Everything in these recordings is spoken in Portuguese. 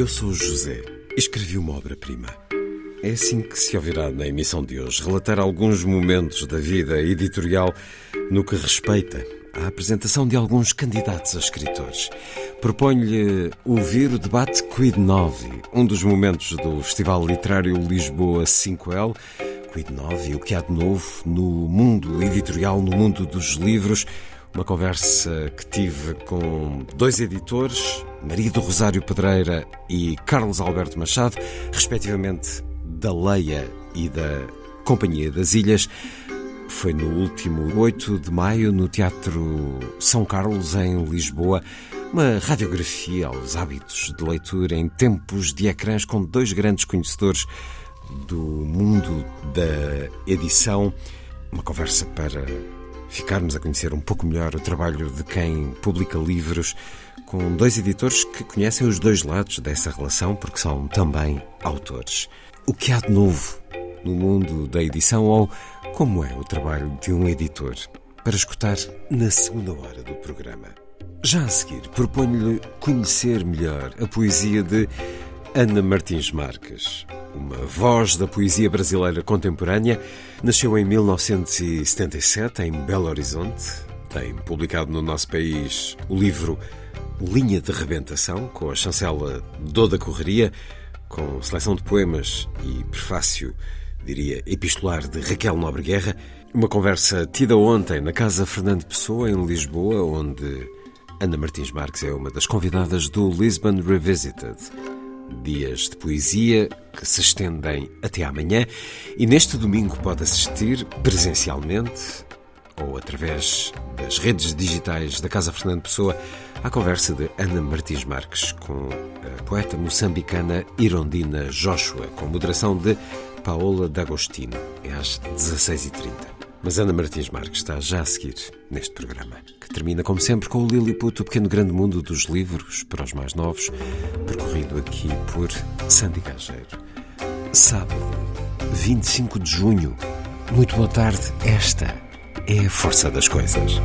Eu sou José. Escrevi uma obra-prima. É assim que se ouvirá na emissão de hoje relatar alguns momentos da vida editorial no que respeita à apresentação de alguns candidatos a escritores. Proponho-lhe ouvir o debate Quid Novi, um dos momentos do Festival Literário Lisboa 5L. Quid Novi, o que há de novo no mundo editorial, no mundo dos livros. Uma conversa que tive com dois editores, Maria do Rosário Pedreira e Carlos Alberto Machado, respectivamente da Leia e da Companhia das Ilhas. Foi no último 8 de maio, no Teatro São Carlos, em Lisboa, uma radiografia aos hábitos de leitura em tempos de ecrãs com dois grandes conhecedores do mundo da edição. Uma conversa para ficarmos a conhecer um pouco melhor o trabalho de quem publica livros, com dois editores que conhecem os dois lados dessa relação, porque são também autores. O que há de novo no mundo da edição ou como é o trabalho de um editor? Para escutar na segunda hora do programa. Já a seguir, proponho-lhe conhecer melhor a poesia de Ana Martins Marques, uma voz da poesia brasileira contemporânea. Nasceu em 1977 em Belo Horizonte. Tem publicado no nosso país o livro Linha de Rebentação, com a chancela Doda Correria, com seleção de poemas e prefácio, diria, epistolar de Raquel Nobre Guerra. Uma conversa tida ontem na Casa Fernando Pessoa, em Lisboa, onde Ana Martins Marques é uma das convidadas do Lisbon Revisited dias de poesia que se estendem até amanhã e neste domingo pode assistir presencialmente ou através das redes digitais da Casa Fernando Pessoa à conversa de Ana Martins Marques com a poeta moçambicana Irondina Joshua, com moderação de Paola D'Agostino. É às 16h30. Mas Ana Martins Marques está já a seguir neste programa, que termina, como sempre, com o Lilliput, o pequeno grande mundo dos livros para os mais novos, percorrido aqui por Sandy Gageiro. Sábado, 25 de junho. Muito boa tarde. Esta é a força das coisas.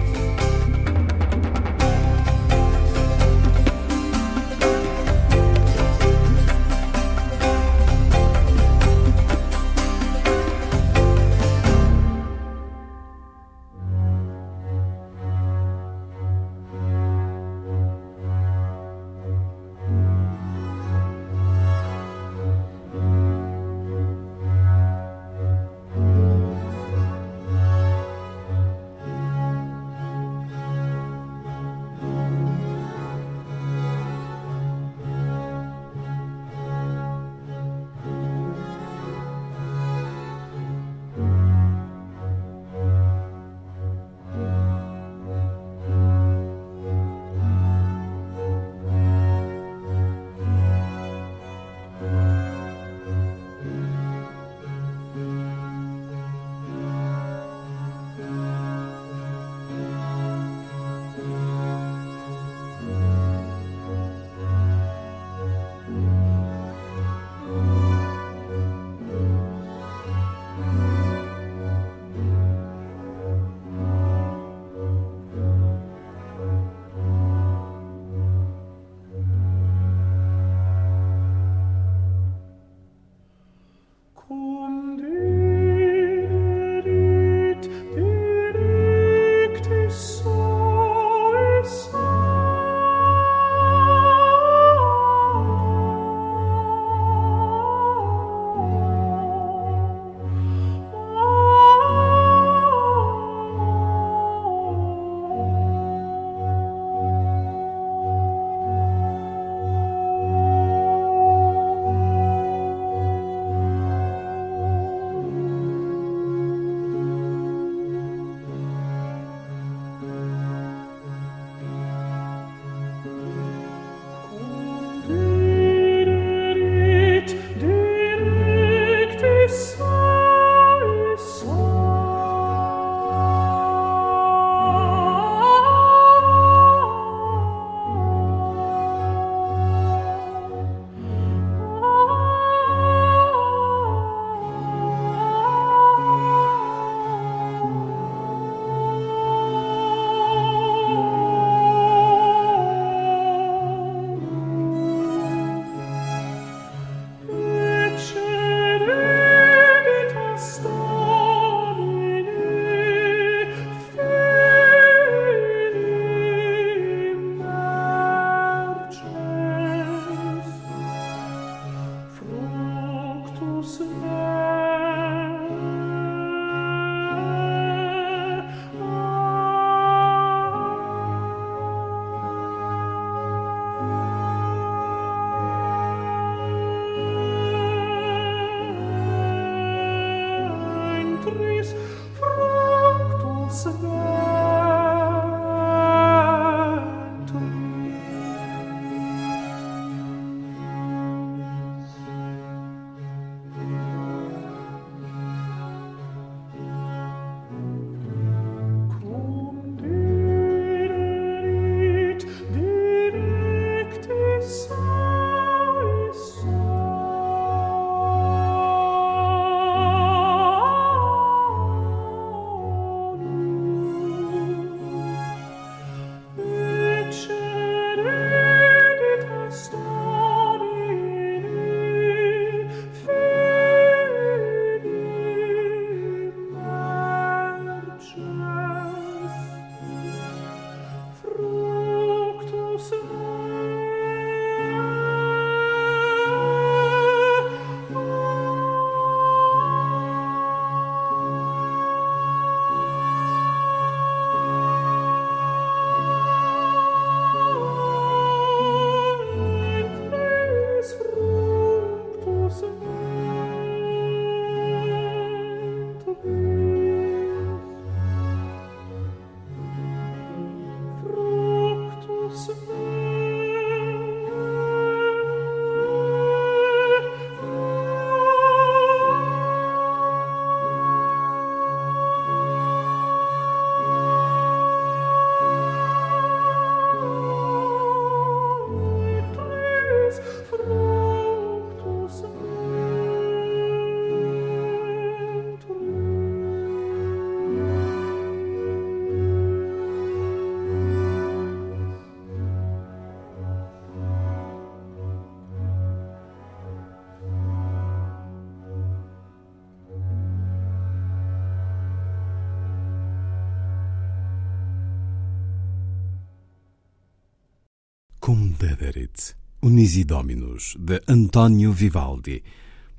Cum dederit, Unisi de António Vivaldi,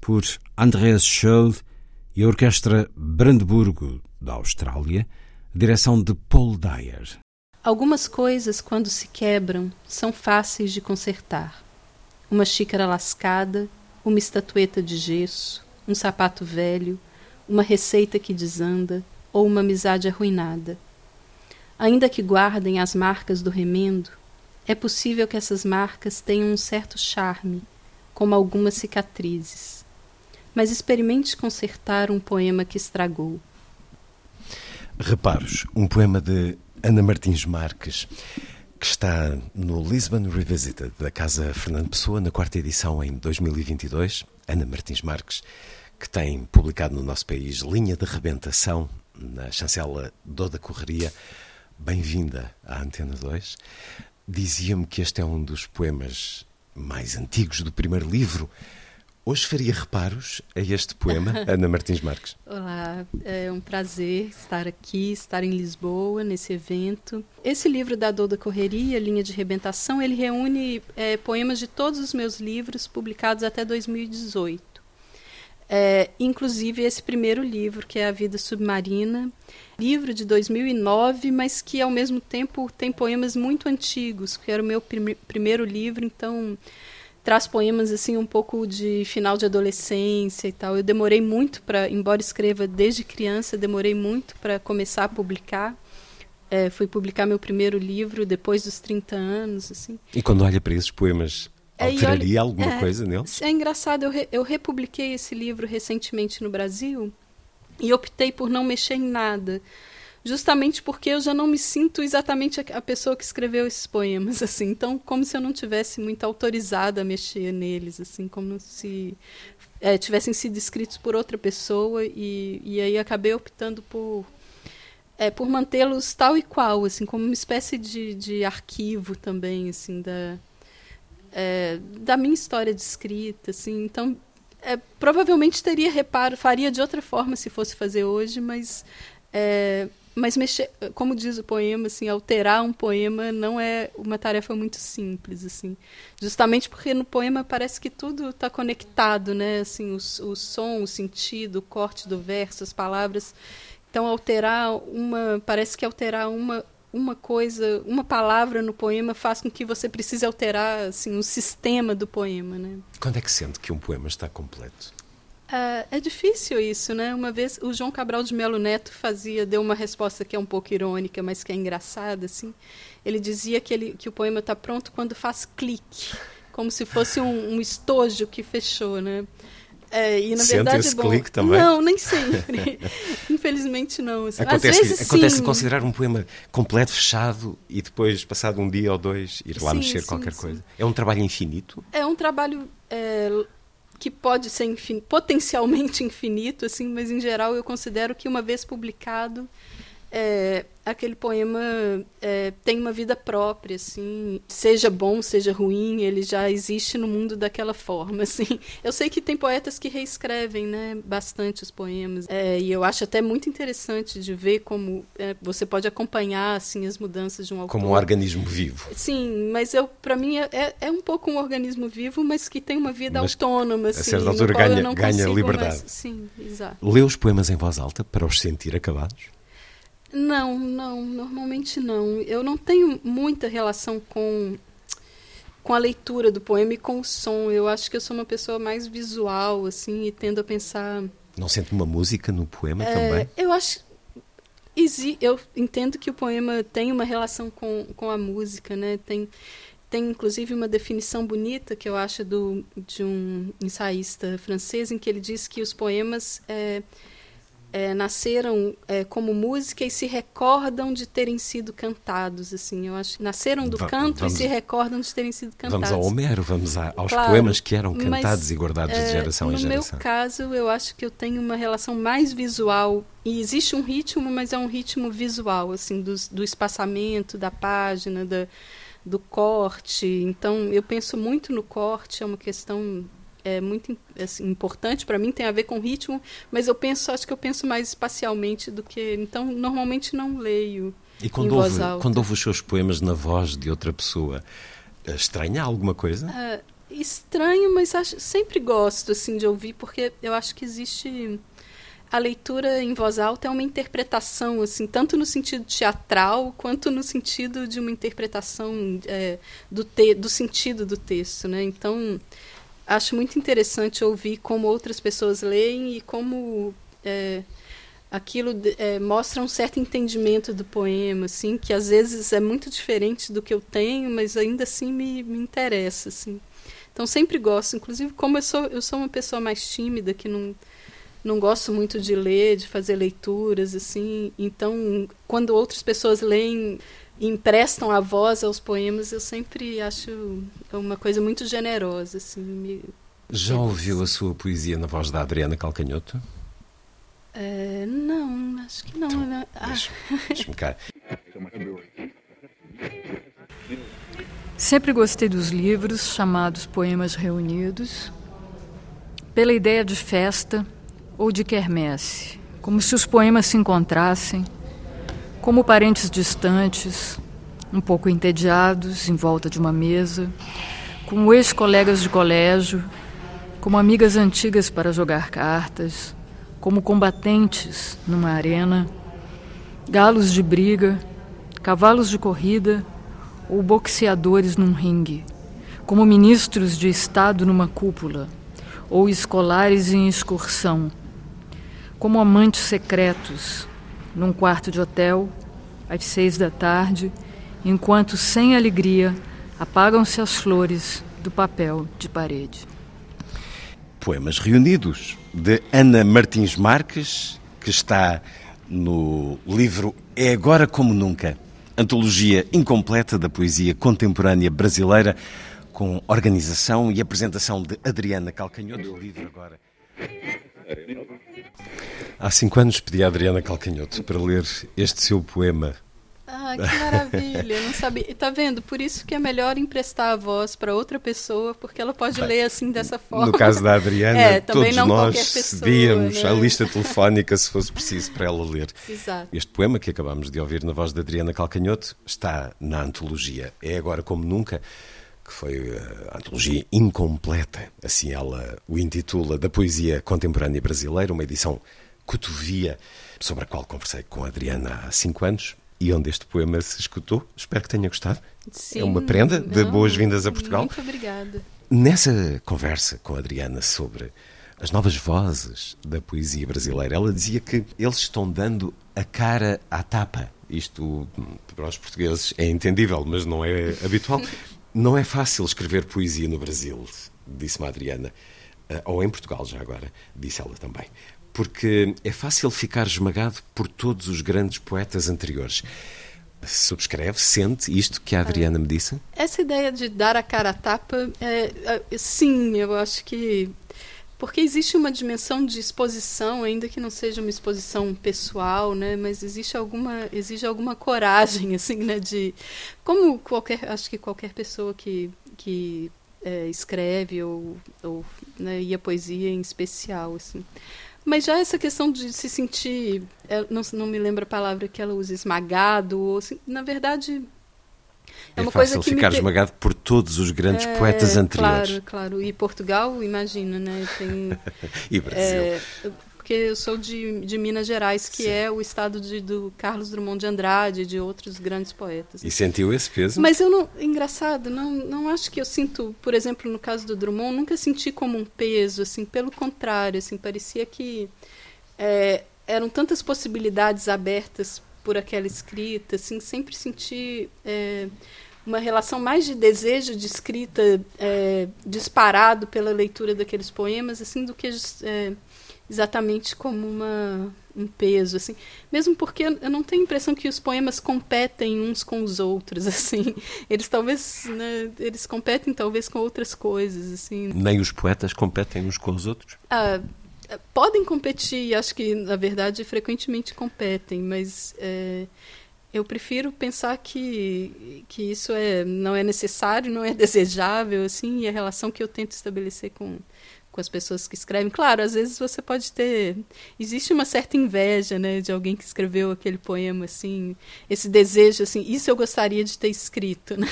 por Andreas Scholl e a Orquestra Brandburgo, da Austrália, direção de Paul Dyer. Algumas coisas, quando se quebram, são fáceis de consertar. Uma xícara lascada, uma estatueta de gesso, um sapato velho, uma receita que desanda ou uma amizade arruinada. Ainda que guardem as marcas do remendo, é possível que essas marcas tenham um certo charme, como algumas cicatrizes. Mas experimente consertar um poema que estragou. Reparos, um poema de Ana Martins Marques, que está no Lisbon Revisited, da Casa Fernando Pessoa, na quarta edição em 2022. Ana Martins Marques, que tem publicado no nosso país Linha de Rebentação, na chancela Doda Correria. Bem-vinda à Antena 2. Dizia-me que este é um dos poemas mais antigos do primeiro livro. Hoje faria reparos a este poema, Ana Martins Marques. Olá, é um prazer estar aqui, estar em Lisboa, nesse evento. Esse livro da Dor da Correria, Linha de Rebentação, ele reúne é, poemas de todos os meus livros publicados até 2018. É, inclusive esse primeiro livro, que é A Vida Submarina, livro de 2009, mas que ao mesmo tempo tem poemas muito antigos, que era o meu prim primeiro livro, então traz poemas assim um pouco de final de adolescência e tal. Eu demorei muito para, embora escreva desde criança, demorei muito para começar a publicar. É, fui publicar meu primeiro livro depois dos 30 anos, assim. E quando olha para esses poemas, alteraria olha, alguma é, coisa neles? É engraçado, eu, re, eu republiquei esse livro recentemente no Brasil e optei por não mexer em nada justamente porque eu já não me sinto exatamente a, pessoa que escreveu esses poemas, assim. Então, como se eu não tivesse muito autorizada a mexer neles, assim, como se é, tivessem sido escritos por outra pessoa e, e aí acabei optando por é, por mantê-los tal e qual, assim, como uma espécie de, de arquivo também, assim, da é, da minha história de escrita, assim. Então, é, provavelmente teria reparo, faria de outra forma se fosse fazer hoje, mas é, mas mexer, como diz o poema, assim, alterar um poema não é uma tarefa muito simples, assim. Justamente porque no poema parece que tudo está conectado, né? Assim, o, o som, o sentido, o corte do verso, as palavras. Então, alterar uma, parece que alterar uma uma coisa, uma palavra no poema faz com que você precise alterar assim o sistema do poema, né? Quando é que sente que um poema está completo? É, é, difícil isso, né? Uma vez o João Cabral de Melo Neto fazia, deu uma resposta que é um pouco irônica, mas que é engraçada, assim. Ele dizia que, ele, que o poema está pronto quando faz clique, como se fosse um, um estojo que fechou, né? É, e na Sente verdade, esse bom, clique também? Não, nem sempre. Infelizmente não. Assim. Acontece, Às vezes, acontece sim. considerar um poema completo, fechado e depois, passado um dia ou dois, ir lá sim, mexer sim, qualquer coisa. É um trabalho infinito? É um trabalho é, que pode ser infin potencialmente infinito, assim, mas em geral eu considero que uma vez publicado é, aquele poema é, tem uma vida própria, assim, seja bom, seja ruim, ele já existe no mundo daquela forma, assim. Eu sei que tem poetas que reescrevem, né, bastante os poemas, é, e eu acho até muito interessante de ver como é, você pode acompanhar, assim, as mudanças de um autor. Como um organismo vivo. Sim, mas eu, para mim, é, é, é um pouco um organismo vivo, mas que tem uma vida mas autônoma, assim. A certa altura ganha, ganha liberdade. Mais... Sim, exato. Lê os poemas em voz alta para os sentir acabados? Não, não, normalmente não. Eu não tenho muita relação com com a leitura do poema e com o som. Eu acho que eu sou uma pessoa mais visual, assim, e tendo a pensar. Não sente uma música no poema é, também? Eu acho. Eu entendo que o poema tem uma relação com, com a música, né? Tem, tem inclusive uma definição bonita que eu acho do, de um ensaísta francês, em que ele diz que os poemas. É, é, nasceram é, como música e se recordam de terem sido cantados, assim, eu acho. Nasceram do Va canto vamos, e se recordam de terem sido cantados. Vamos ao Homero, vamos a, aos claro, poemas que eram cantados mas, e guardados é, de geração em geração. No meu caso, eu acho que eu tenho uma relação mais visual e existe um ritmo, mas é um ritmo visual, assim, do, do espaçamento da página, da, do corte. Então, eu penso muito no corte, é uma questão é muito assim, importante para mim, tem a ver com ritmo, mas eu penso, acho que eu penso mais espacialmente do que. Então, normalmente não leio. E quando, ouve, quando ouve os seus poemas na voz de outra pessoa, Estranha alguma coisa? Uh, estranho, mas acho, sempre gosto assim de ouvir, porque eu acho que existe a leitura em voz alta é uma interpretação, assim, tanto no sentido teatral quanto no sentido de uma interpretação é, do, te do sentido do texto, né? Então, acho muito interessante ouvir como outras pessoas leem e como é, aquilo é, mostra um certo entendimento do poema, assim, que às vezes é muito diferente do que eu tenho, mas ainda assim me, me interessa, assim. Então sempre gosto, inclusive como eu sou eu sou uma pessoa mais tímida que não não gosto muito de ler, de fazer leituras, assim. Então, quando outras pessoas leem emprestam a voz aos poemas, eu sempre acho uma coisa muito generosa, assim. Me... Já ouviu a sua poesia na voz da Adriana Calcanhoto? É, não, acho que não. Então, né? ah. Deixa-me cá. Sempre gostei dos livros chamados Poemas Reunidos, pela ideia de festa ou de quermesse, como se os poemas se encontrassem, como parentes distantes, um pouco entediados, em volta de uma mesa, como ex-colegas de colégio, como amigas antigas para jogar cartas, como combatentes numa arena, galos de briga, cavalos de corrida ou boxeadores num ringue, como ministros de Estado numa cúpula ou escolares em excursão como amantes secretos, num quarto de hotel, às seis da tarde, enquanto sem alegria apagam-se as flores do papel de parede. Poemas Reunidos, de Ana Martins Marques, que está no livro É Agora Como Nunca, antologia incompleta da poesia contemporânea brasileira, com organização e apresentação de Adriana Calcanhoto. Livro agora. Há cinco anos pedi a Adriana Calcanhoto para ler este seu poema. Ah, que maravilha! Não sabia. Tá vendo? Por isso que é melhor emprestar a voz para outra pessoa, porque ela pode ler assim dessa forma. No caso da Adriana, é, todos nós cedíamos né? a lista telefónica se fosse preciso para ela ler. Exato. Este poema que acabamos de ouvir na voz da Adriana Calcanhoto está na antologia É Agora Como Nunca que foi eh, a antologia incompleta, assim ela o intitula, da poesia contemporânea brasileira, uma edição cotovia, sobre a qual conversei com a Adriana há cinco anos e onde este poema se escutou. Espero que tenha gostado. Sim, é uma prenda de boas-vindas a Portugal. Muito obrigada. Nessa conversa com a Adriana sobre as novas vozes da poesia brasileira, ela dizia que eles estão dando a cara à tapa. Isto, para os portugueses, é entendível, mas não é habitual. Não é fácil escrever poesia no Brasil, disse-me a Adriana. Eh, ou em Portugal, já agora, disse ela também. Porque é fácil ficar esmagado por todos os grandes poetas anteriores. Subscreve, sente isto que a Adriana me disse? Essa ideia de dar a cara a tapa, é, é, sim, eu acho que porque existe uma dimensão de exposição, ainda que não seja uma exposição pessoal, né? Mas existe alguma, exige alguma coragem, assim, né? De como qualquer, acho que qualquer pessoa que que é, escreve ou, ou né, e a poesia em especial, assim. Mas já essa questão de se sentir, não, não me lembro a palavra que ela usa, esmagado, ou assim, na verdade é, é uma fácil coisa que ficar me... esmagado por todos os grandes é, poetas anteriores. Claro, claro. E Portugal, imagina, né? Tem, e Brasil. É, porque eu sou de, de Minas Gerais, que Sim. é o estado de, do Carlos Drummond de Andrade e de outros grandes poetas. E sentiu esse peso? Mas eu não, engraçado, não, não acho que eu sinto, por exemplo, no caso do Drummond, nunca senti como um peso, assim, pelo contrário, assim, parecia que é, eram tantas possibilidades abertas por aquela escrita, assim, sempre senti é, uma relação mais de desejo de escrita é, disparado pela leitura daqueles poemas, assim, do que é, exatamente como uma, um peso, assim. Mesmo porque eu não tenho a impressão que os poemas competem uns com os outros, assim. Eles talvez, né, eles competem talvez com outras coisas, assim. Nem os poetas competem uns com os outros? Ah, podem competir, acho que na verdade frequentemente competem, mas é, eu prefiro pensar que, que isso é, não é necessário, não é desejável, assim, e a relação que eu tento estabelecer com, com as pessoas que escrevem. Claro, às vezes você pode ter. Existe uma certa inveja, né, de alguém que escreveu aquele poema, assim, esse desejo, assim, isso eu gostaria de ter escrito, né?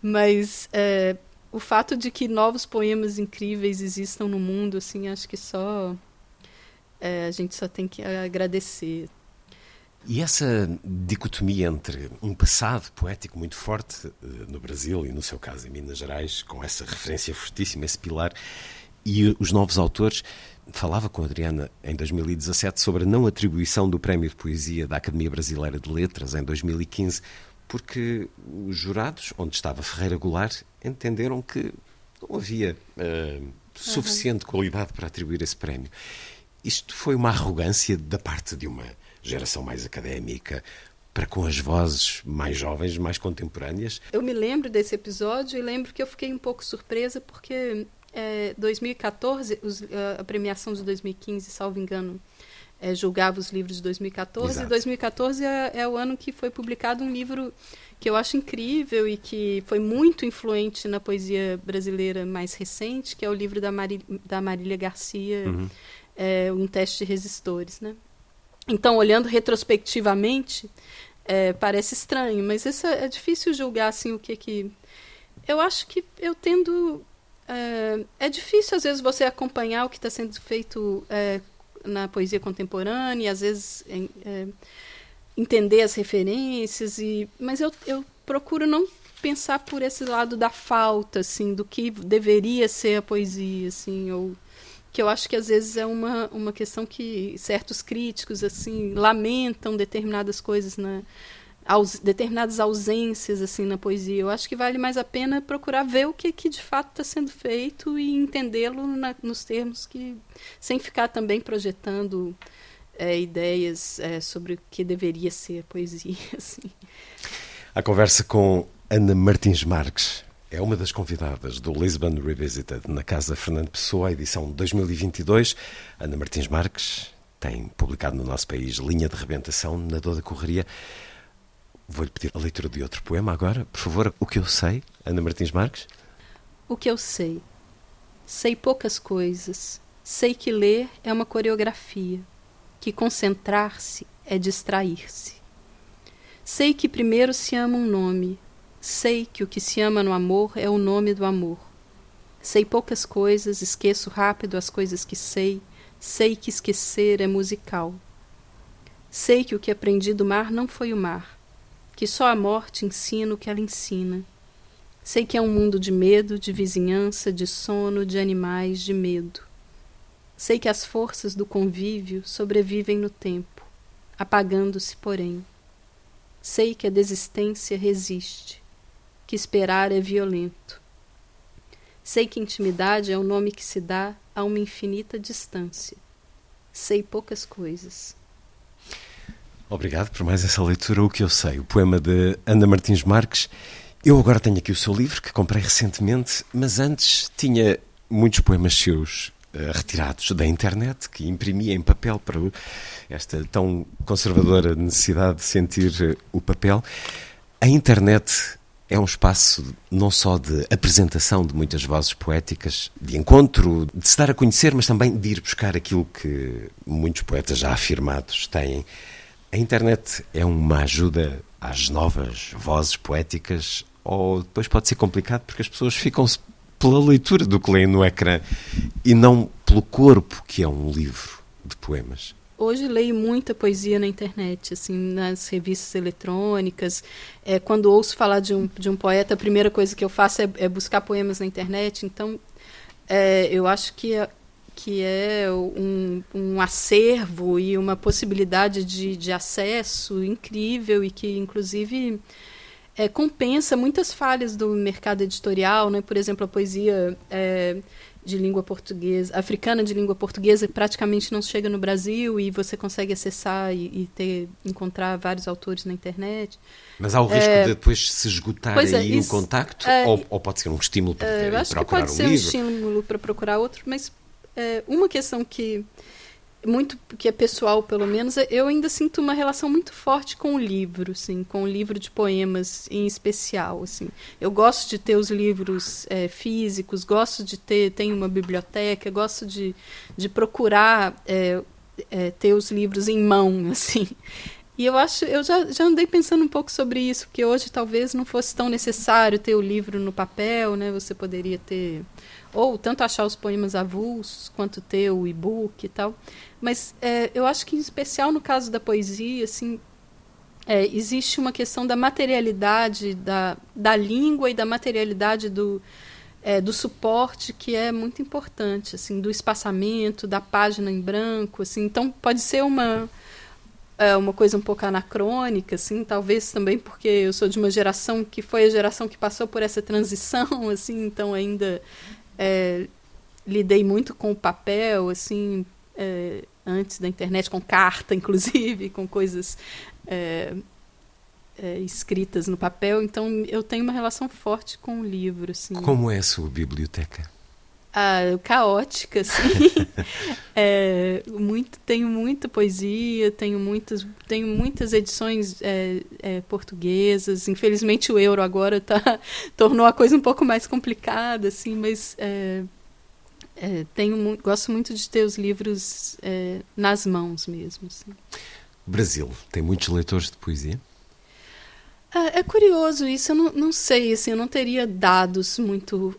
Mas é, o fato de que novos poemas incríveis existam no mundo, assim, acho que só é, a gente só tem que agradecer. E essa dicotomia entre um passado poético muito forte uh, no Brasil e, no seu caso, em Minas Gerais, com essa referência fortíssima, esse pilar, e os novos autores, falava com a Adriana em 2017 sobre a não atribuição do Prémio de Poesia da Academia Brasileira de Letras em 2015, porque os jurados, onde estava Ferreira Goulart, entenderam que não havia uh, suficiente uhum. qualidade para atribuir esse prémio. Isto foi uma arrogância da parte de uma geração mais académica, para com as vozes mais jovens, mais contemporâneas. Eu me lembro desse episódio e lembro que eu fiquei um pouco surpresa porque é, 2014, os, a premiação de 2015, salvo engano, é, julgava os livros de 2014. Exato. E 2014 é, é, o ano que foi publicado um livro que eu acho incrível e que foi muito influente na poesia brasileira mais recente, que é o livro da, Mari, da Marília Garcia, uhum. é, Um Teste de Resistores, né? Então, olhando retrospectivamente, é, parece estranho, mas isso é, é, difícil julgar assim o que que. Eu acho que eu tendo. É, é difícil às vezes você acompanhar o que está sendo feito é, na poesia contemporânea, às vezes é, entender as referências e, mas eu, eu procuro não pensar por esse lado da falta, assim, do que deveria ser a poesia, assim, ou que eu acho que às vezes é uma, uma questão que certos críticos assim lamentam determinadas coisas na aus, determinadas ausências assim na poesia. Eu acho que vale mais a pena procurar ver o que, que de fato está sendo feito e entendê-lo nos termos que sem ficar também projetando é, ideias é, sobre o que deveria ser poesia. Assim. A conversa com Ana Martins Marques é uma das convidadas do Lisbon Revisited na Casa Fernando Pessoa, edição 2022. Ana Martins Marques tem publicado no nosso país Linha de Rebentação, na Dor da Correria. Vou-lhe pedir a leitura de outro poema agora. Por favor, o que eu sei, Ana Martins Marques? O que eu sei. Sei poucas coisas. Sei que ler é uma coreografia, que concentrar-se é distrair-se. Sei que primeiro se ama um nome, Sei que o que se ama no amor é o nome do amor. Sei poucas coisas, esqueço rápido as coisas que sei, sei que esquecer é musical. Sei que o que aprendi do mar não foi o mar, que só a morte ensina o que ela ensina. Sei que é um mundo de medo, de vizinhança, de sono, de animais, de medo. Sei que as forças do convívio sobrevivem no tempo, apagando-se, porém. Sei que a desistência resiste que esperar é violento. Sei que intimidade é o nome que se dá a uma infinita distância. Sei poucas coisas. Obrigado por mais essa leitura. O que eu sei, o poema de Ana Martins Marques. Eu agora tenho aqui o seu livro que comprei recentemente, mas antes tinha muitos poemas seus uh, retirados da internet que imprimi em papel para esta tão conservadora necessidade de sentir uh, o papel. A internet é um espaço não só de apresentação de muitas vozes poéticas, de encontro, de se dar a conhecer, mas também de ir buscar aquilo que muitos poetas já afirmados têm. A internet é uma ajuda às novas vozes poéticas ou depois pode ser complicado porque as pessoas ficam-se pela leitura do que leem no ecrã e não pelo corpo que é um livro de poemas hoje leio muita poesia na internet, assim, nas revistas eletrônicas. É, quando ouço falar de um, de um poeta, a primeira coisa que eu faço é, é buscar poemas na internet. Então, é, eu acho que que é um, um acervo e uma possibilidade de, de acesso incrível e que, inclusive, é, compensa muitas falhas do mercado editorial, né? Por exemplo, a poesia é, de língua portuguesa, africana de língua portuguesa, praticamente não chega no Brasil e você consegue acessar e, e ter, encontrar vários autores na internet. Mas há o risco é, de depois se esgotar é, aí isso, o contacto? É, ou, ou, pode ser um estímulo para é, procurar um livro? Acho que pode um ser livro? um estímulo para procurar outro, mas é, uma questão que muito que é pessoal pelo menos eu ainda sinto uma relação muito forte com o livro assim com o livro de poemas em especial assim eu gosto de ter os livros é, físicos gosto de ter tenho uma biblioteca gosto de, de procurar é, é, ter os livros em mão assim E eu acho, eu já, já andei pensando um pouco sobre isso, que hoje talvez não fosse tão necessário ter o livro no papel, né? Você poderia ter ou tanto achar os poemas avulsos quanto ter o e-book e tal. Mas é, eu acho que em especial no caso da poesia, assim, é, existe uma questão da materialidade da, da língua e da materialidade do, é, do suporte que é muito importante, assim, do espaçamento, da página em branco, assim. Então pode ser uma é uma coisa um pouco anacrônica, assim, talvez também porque eu sou de uma geração que foi a geração que passou por essa transição, assim, então ainda é, lidei muito com o papel, assim, é, antes da internet, com carta, inclusive, com coisas é, é, escritas no papel. Então, eu tenho uma relação forte com o livro. Assim. Como é a sua biblioteca? Ah, caótica, assim. é, muito, tenho muita poesia, tenho muitas, tenho muitas edições é, é, portuguesas. Infelizmente o euro agora tá, tornou a coisa um pouco mais complicada, assim, mas é, é, tenho, gosto muito de ter os livros é, nas mãos mesmo. Assim. Brasil tem muitos leitores de poesia? É, é curioso isso, eu não, não sei, assim, eu não teria dados muito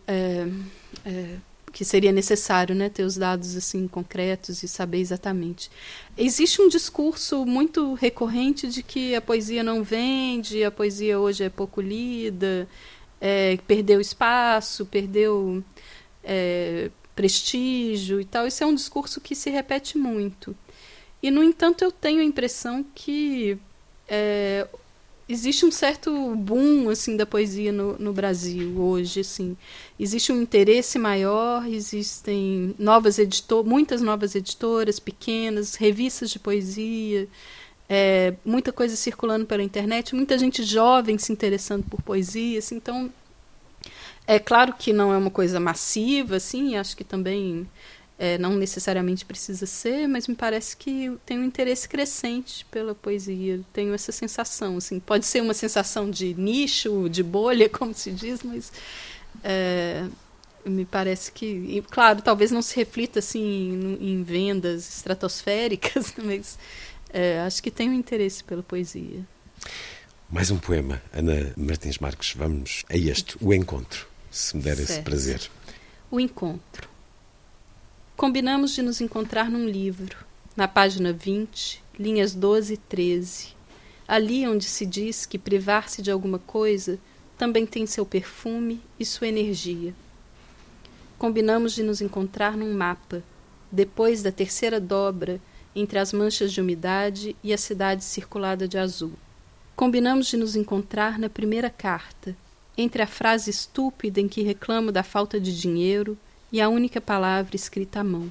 que seria necessário né, ter os dados assim concretos e saber exatamente. Existe um discurso muito recorrente de que a poesia não vende, a poesia hoje é pouco lida, é, perdeu espaço, perdeu é, prestígio e tal. Isso é um discurso que se repete muito. E, no entanto, eu tenho a impressão que é, existe um certo boom assim da poesia no, no Brasil hoje assim. Existe um interesse maior existem novas editor muitas novas editoras pequenas revistas de poesia é, muita coisa circulando pela internet muita gente jovem se interessando por poesia assim, então é claro que não é uma coisa massiva assim acho que também é, não necessariamente precisa ser, mas me parece que tem um interesse crescente pela poesia. Tenho essa sensação, assim, pode ser uma sensação de nicho, de bolha, como se diz, mas é, me parece que, e, claro, talvez não se reflita assim em, em vendas estratosféricas, mas é, acho que tem um interesse pela poesia. Mais um poema, Ana Martins Marques. Vamos a este, o encontro, se me der certo. esse prazer. O encontro. Combinamos de nos encontrar num livro, na página 20, linhas 12 e 13. Ali onde se diz que privar-se de alguma coisa também tem seu perfume e sua energia. Combinamos de nos encontrar num mapa, depois da terceira dobra entre as manchas de umidade e a cidade circulada de azul. Combinamos de nos encontrar na primeira carta, entre a frase estúpida em que reclamo da falta de dinheiro e a única palavra escrita à mão.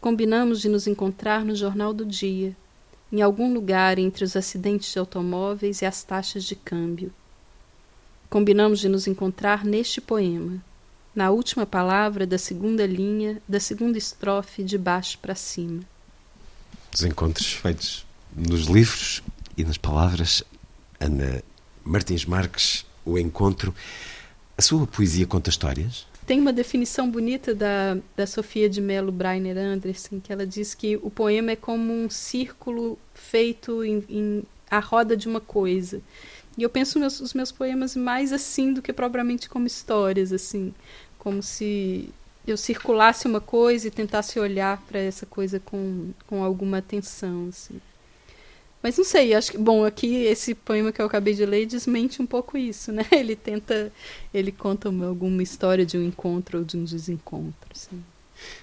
Combinamos de nos encontrar no jornal do dia, em algum lugar entre os acidentes de automóveis e as taxas de câmbio. Combinamos de nos encontrar neste poema, na última palavra da segunda linha da segunda estrofe de baixo para cima. Os encontros feitos nos livros e nas palavras. Ana Martins Marques, o encontro. A sua poesia conta histórias? Tem uma definição bonita da, da Sofia de Mello Breiner Anderson, que ela diz que o poema é como um círculo feito em, em a roda de uma coisa. E eu penso meus, os meus poemas mais assim do que propriamente como histórias, assim, como se eu circulasse uma coisa e tentasse olhar para essa coisa com, com alguma atenção, assim. Mas não sei, acho que bom, aqui esse poema que eu acabei de ler desmente um pouco isso, né? Ele tenta, ele conta uma, alguma história de um encontro ou de um desencontro, assim.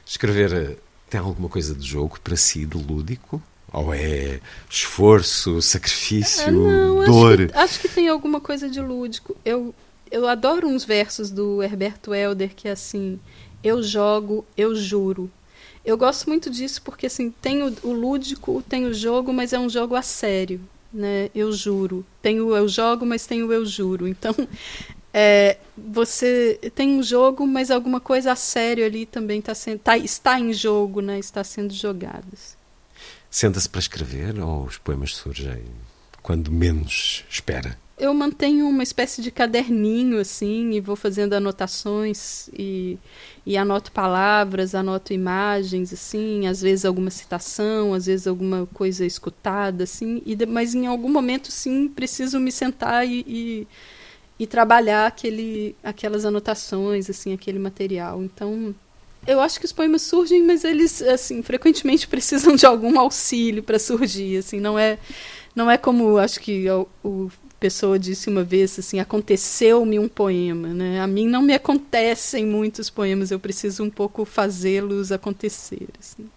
Escrever eh, tem alguma coisa de jogo para si, de lúdico? Ou é esforço, sacrifício, ah, não, dor? Acho que, acho que tem alguma coisa de lúdico. Eu eu adoro uns versos do Herberto Helder que é assim: eu jogo, eu juro. Eu gosto muito disso porque assim, tem o, o, lúdico, tem o jogo, mas é um jogo a sério, né? Eu juro. Tem o eu jogo, mas tem o eu juro. Então, é, você tem um jogo, mas alguma coisa a sério ali também tá sendo, tá, está em jogo, né? Está sendo jogadas. Senta-se para escrever ou os poemas surgem quando menos espera? Eu mantenho uma espécie de caderninho assim e vou fazendo anotações e, e anoto palavras, anoto imagens assim, às vezes alguma citação, às vezes alguma coisa escutada assim, e mas em algum momento sim preciso me sentar e, e, e trabalhar aquele, aquelas anotações assim, aquele material. Então eu acho que os poemas surgem, mas eles assim frequentemente precisam de algum auxílio para surgir, assim, não é não é como acho que o, o pessoa disse uma vez assim, aconteceu-me um poema, né? A mim não me acontecem muitos poemas, eu preciso um pouco fazê-los acontecer. Assim.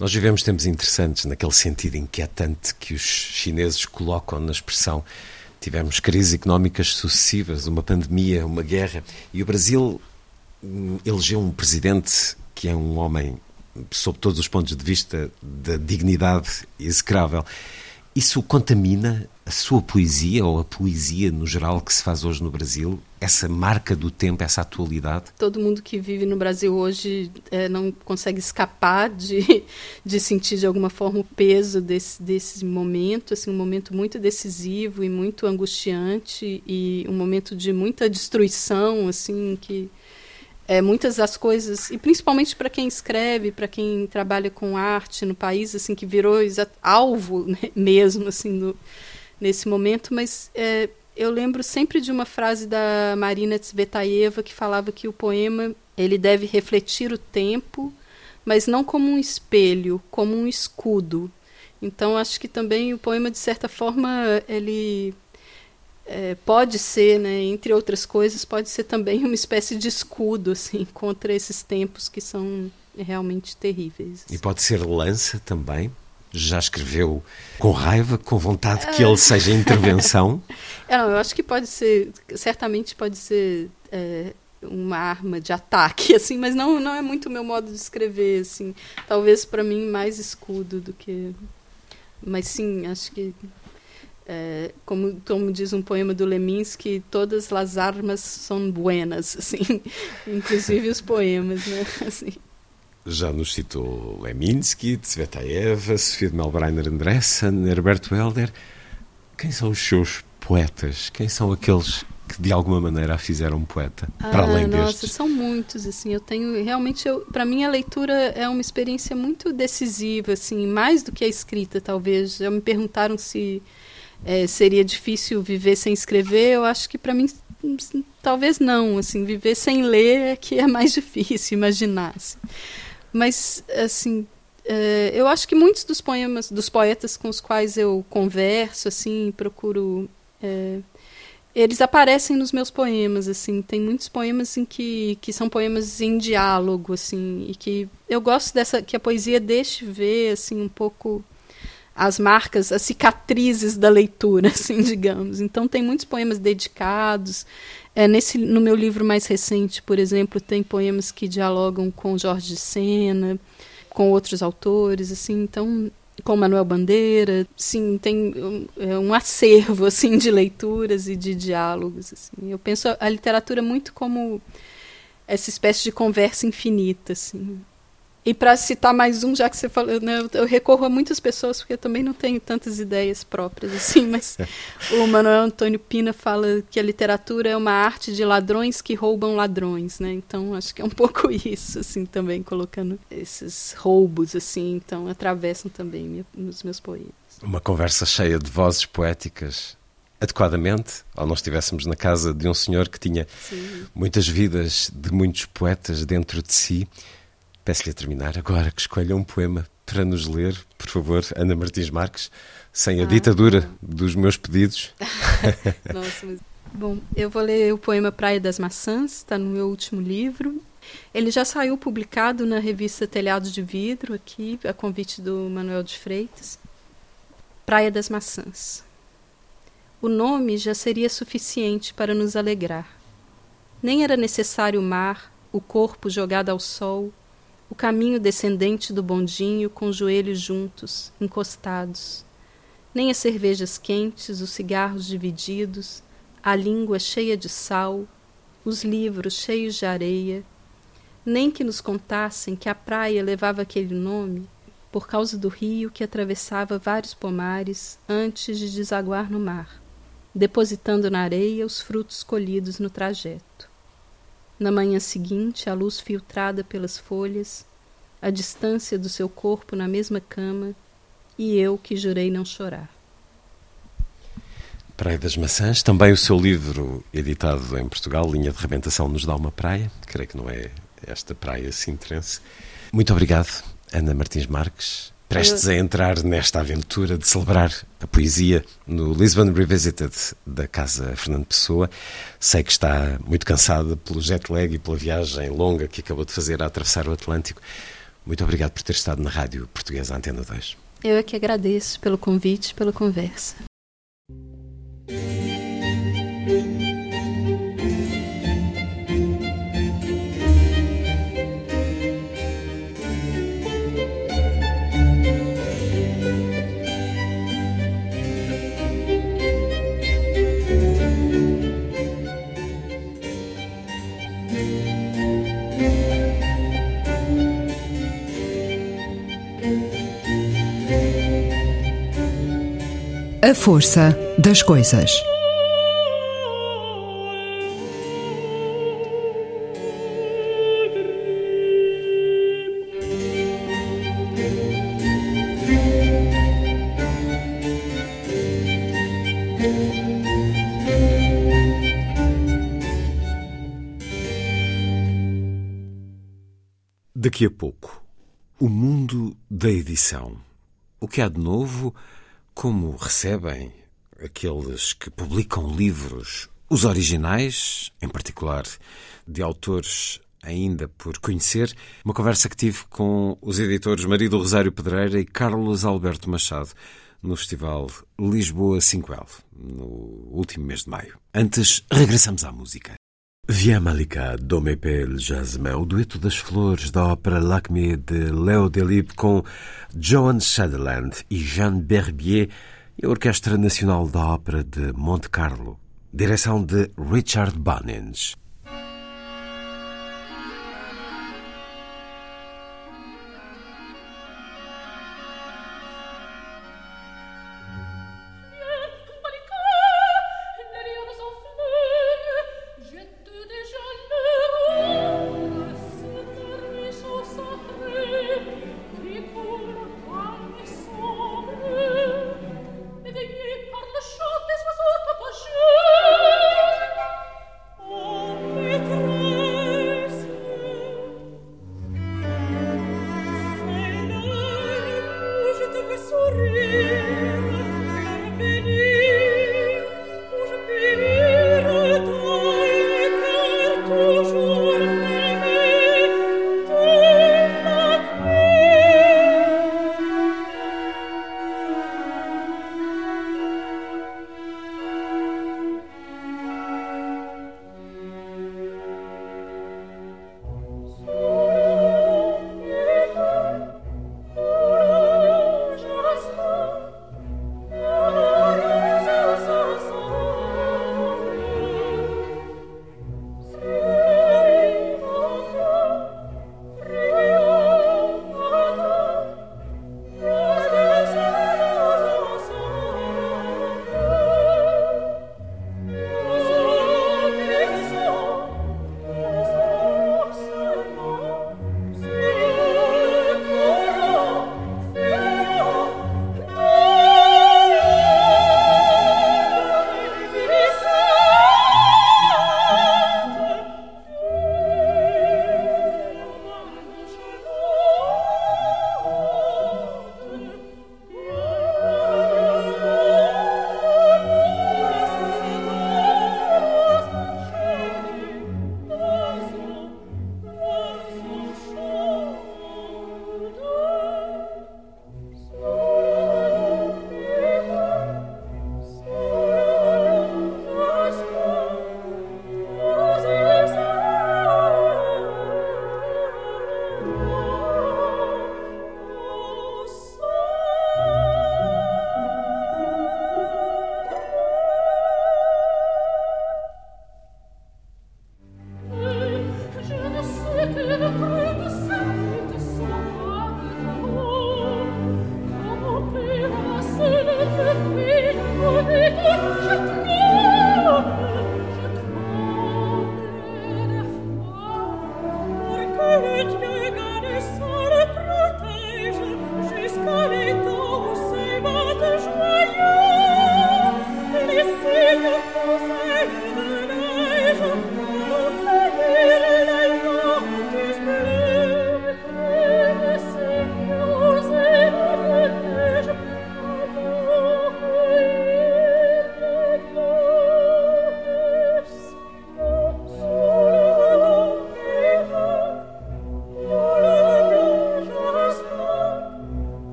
Nós vivemos tempos interessantes naquele sentido inquietante que os chineses colocam na expressão. Tivemos crises económicas sucessivas, uma pandemia, uma guerra, e o Brasil hum, elegeu um presidente que é um homem, sob todos os pontos de vista, da dignidade execrável. Isso contamina a sua poesia ou a poesia no geral que se faz hoje no Brasil? Essa marca do tempo, essa atualidade? Todo mundo que vive no Brasil hoje é, não consegue escapar de, de sentir de alguma forma o peso desse, desse momento, assim, um momento muito decisivo e muito angustiante e um momento de muita destruição, assim, que é, muitas das coisas, e principalmente para quem escreve, para quem trabalha com arte no país, assim, que virou alvo né, mesmo, assim, no, nesse momento, mas é, eu lembro sempre de uma frase da Marina Tsvetaeva que falava que o poema ele deve refletir o tempo, mas não como um espelho, como um escudo. Então acho que também o poema de certa forma ele é, pode ser, né, entre outras coisas, pode ser também uma espécie de escudo assim contra esses tempos que são realmente terríveis. E pode ser lança também. Já escreveu com raiva, com vontade que ele seja intervenção? É, não, eu acho que pode ser, certamente pode ser é, uma arma de ataque, assim, mas não, não é muito o meu modo de escrever, assim. Talvez para mim mais escudo do que, mas sim, acho que é, como, como diz um poema do Leminski, todas as armas são buenas, assim, inclusive os poemas, né? Assim. Já nos citou Leminski, Tsvetaeva, Sofia de Melbreiner Andressen, Herberto Helder. Quem são os seus poetas? Quem são aqueles que de alguma maneira a fizeram poeta, ah, para além nossa, destes? são muitos, assim, eu tenho, realmente, para mim a leitura é uma experiência muito decisiva, assim, mais do que a escrita, talvez, já me perguntaram se é, seria difícil viver sem escrever, eu acho que para mim talvez não, assim, viver sem ler é que é mais difícil imaginar. Assim. Mas assim, é, eu acho que muitos dos poemas, dos poetas com os quais eu converso, assim, procuro é, eles aparecem nos meus poemas, assim, tem muitos poemas em que, que são poemas em diálogo, assim, e que eu gosto dessa que a poesia deixe ver, assim, um pouco as marcas, as cicatrizes da leitura, assim, digamos. Então tem muitos poemas dedicados. É, nesse, no meu livro mais recente, por exemplo, tem poemas que dialogam com Jorge de Sena, com outros autores, assim. Então com Manuel Bandeira, sim, tem um, é um acervo assim de leituras e de diálogos. Assim. Eu penso a, a literatura muito como essa espécie de conversa infinita, assim. E para citar mais um, já que você falou, né, eu recorro a muitas pessoas porque eu também não tenho tantas ideias próprias assim, mas o Manuel Antônio Pina fala que a literatura é uma arte de ladrões que roubam ladrões, né? Então acho que é um pouco isso assim também colocando esses roubos assim, então atravessam também nos meus poemas. Uma conversa cheia de vozes poéticas adequadamente, ou nós estivéssemos na casa de um senhor que tinha Sim. muitas vidas de muitos poetas dentro de si Peço-lhe a terminar agora que escolha um poema para nos ler, por favor, Ana Martins Marques, sem a ah, ditadura dos meus pedidos. Nossa, mas... Bom, eu vou ler o poema Praia das Maçãs, está no meu último livro. Ele já saiu publicado na revista Telhados de Vidro, aqui, a convite do Manuel de Freitas. Praia das Maçãs. O nome já seria suficiente para nos alegrar. Nem era necessário o mar, o corpo jogado ao sol, o caminho descendente do bondinho com os joelhos juntos, encostados. Nem as cervejas quentes, os cigarros divididos, a língua cheia de sal, os livros cheios de areia, nem que nos contassem que a praia levava aquele nome por causa do rio que atravessava vários pomares antes de desaguar no mar. depositando na areia os frutos colhidos no trajeto. Na manhã seguinte, a luz filtrada pelas folhas, a distância do seu corpo na mesma cama e eu que jurei não chorar. Praia das Maçãs, também o seu livro editado em Portugal, Linha de Rebentação, nos dá uma praia. Creio que não é esta praia sintrense. Muito obrigado, Ana Martins Marques. Prestes a entrar nesta aventura de celebrar a poesia no Lisbon Revisited da Casa Fernando Pessoa. Sei que está muito cansada pelo jet lag e pela viagem longa que acabou de fazer a atravessar o Atlântico. Muito obrigado por ter estado na Rádio Portuguesa Antena 2. Eu é que agradeço pelo convite, pela conversa. A força das coisas. Daqui a pouco, o mundo da edição. O que há de novo? Como recebem aqueles que publicam livros, os originais, em particular de autores ainda por conhecer, uma conversa que tive com os editores Marido Rosário Pedreira e Carlos Alberto Machado no Festival Lisboa 5L, no último mês de maio. Antes, regressamos à música. Via Malika, Dome Pel Jasmin, o dueto das flores da ópera Lacme de Léo Delibes com Joan Sutherland e Jean Berbier e a Orquestra Nacional da Ópera de Monte Carlo, direção de Richard Bunnings.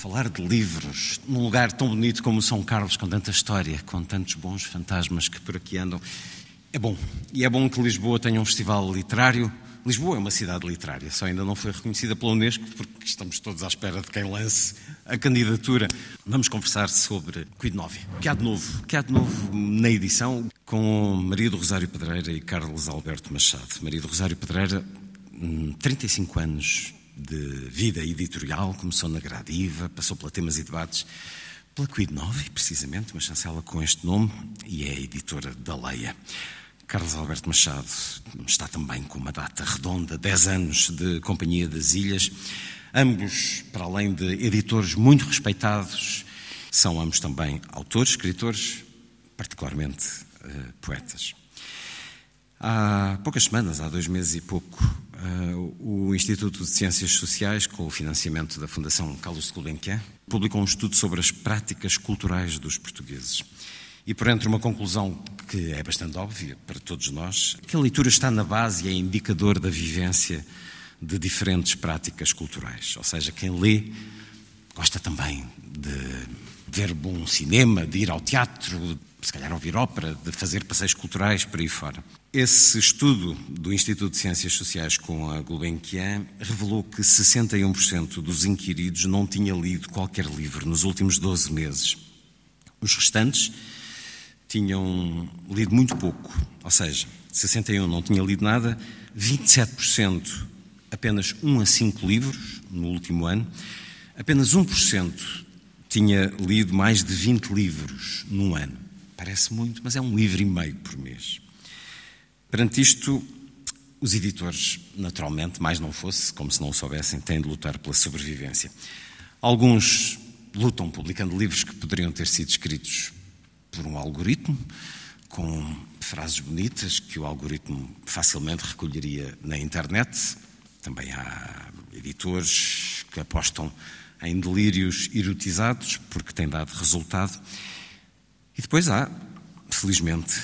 Falar de livros num lugar tão bonito como São Carlos, com tanta história, com tantos bons fantasmas que por aqui andam, é bom. E é bom que Lisboa tenha um festival literário. Lisboa é uma cidade literária, só ainda não foi reconhecida pela Unesco, porque estamos todos à espera de quem lance a candidatura. Vamos conversar sobre Quid Novi. O que há de novo? O que há de novo na edição com Maria do Rosário Pedreira e Carlos Alberto Machado. Maria do Rosário Pedreira, 35 hum, anos de vida editorial, começou na Gradiva, passou pela Temas e Debates, pela Quid Novi, precisamente, uma chancela com este nome, e é editora da Leia. Carlos Alberto Machado está também com uma data redonda, 10 anos de Companhia das Ilhas. Ambos, para além de editores muito respeitados, são ambos também autores, escritores, particularmente uh, poetas. Há poucas semanas, há dois meses e pouco, o Instituto de Ciências Sociais, com o financiamento da Fundação Carlos Gulbenkian, publicou um estudo sobre as práticas culturais dos portugueses. E por entre uma conclusão que é bastante óbvia para todos nós, que a leitura está na base e é indicador da vivência de diferentes práticas culturais. Ou seja, quem lê gosta também de ver bom cinema, de ir ao teatro, se calhar ouvir ópera, de fazer passeios culturais por aí fora. Esse estudo do Instituto de Ciências Sociais com a Gulbenkian revelou que 61% dos inquiridos não tinha lido qualquer livro nos últimos 12 meses. Os restantes tinham lido muito pouco, ou seja, 61 não tinha lido nada, 27% apenas 1 a 5 livros no último ano, apenas 1% tinha lido mais de 20 livros num ano. Parece muito, mas é um livro e meio por mês. Perante isto, os editores, naturalmente, mais não fosse, como se não o soubessem, têm de lutar pela sobrevivência. Alguns lutam publicando livros que poderiam ter sido escritos por um algoritmo, com frases bonitas que o algoritmo facilmente recolheria na internet, também há editores que apostam em delírios erotizados, porque tem dado resultado. E depois há, felizmente,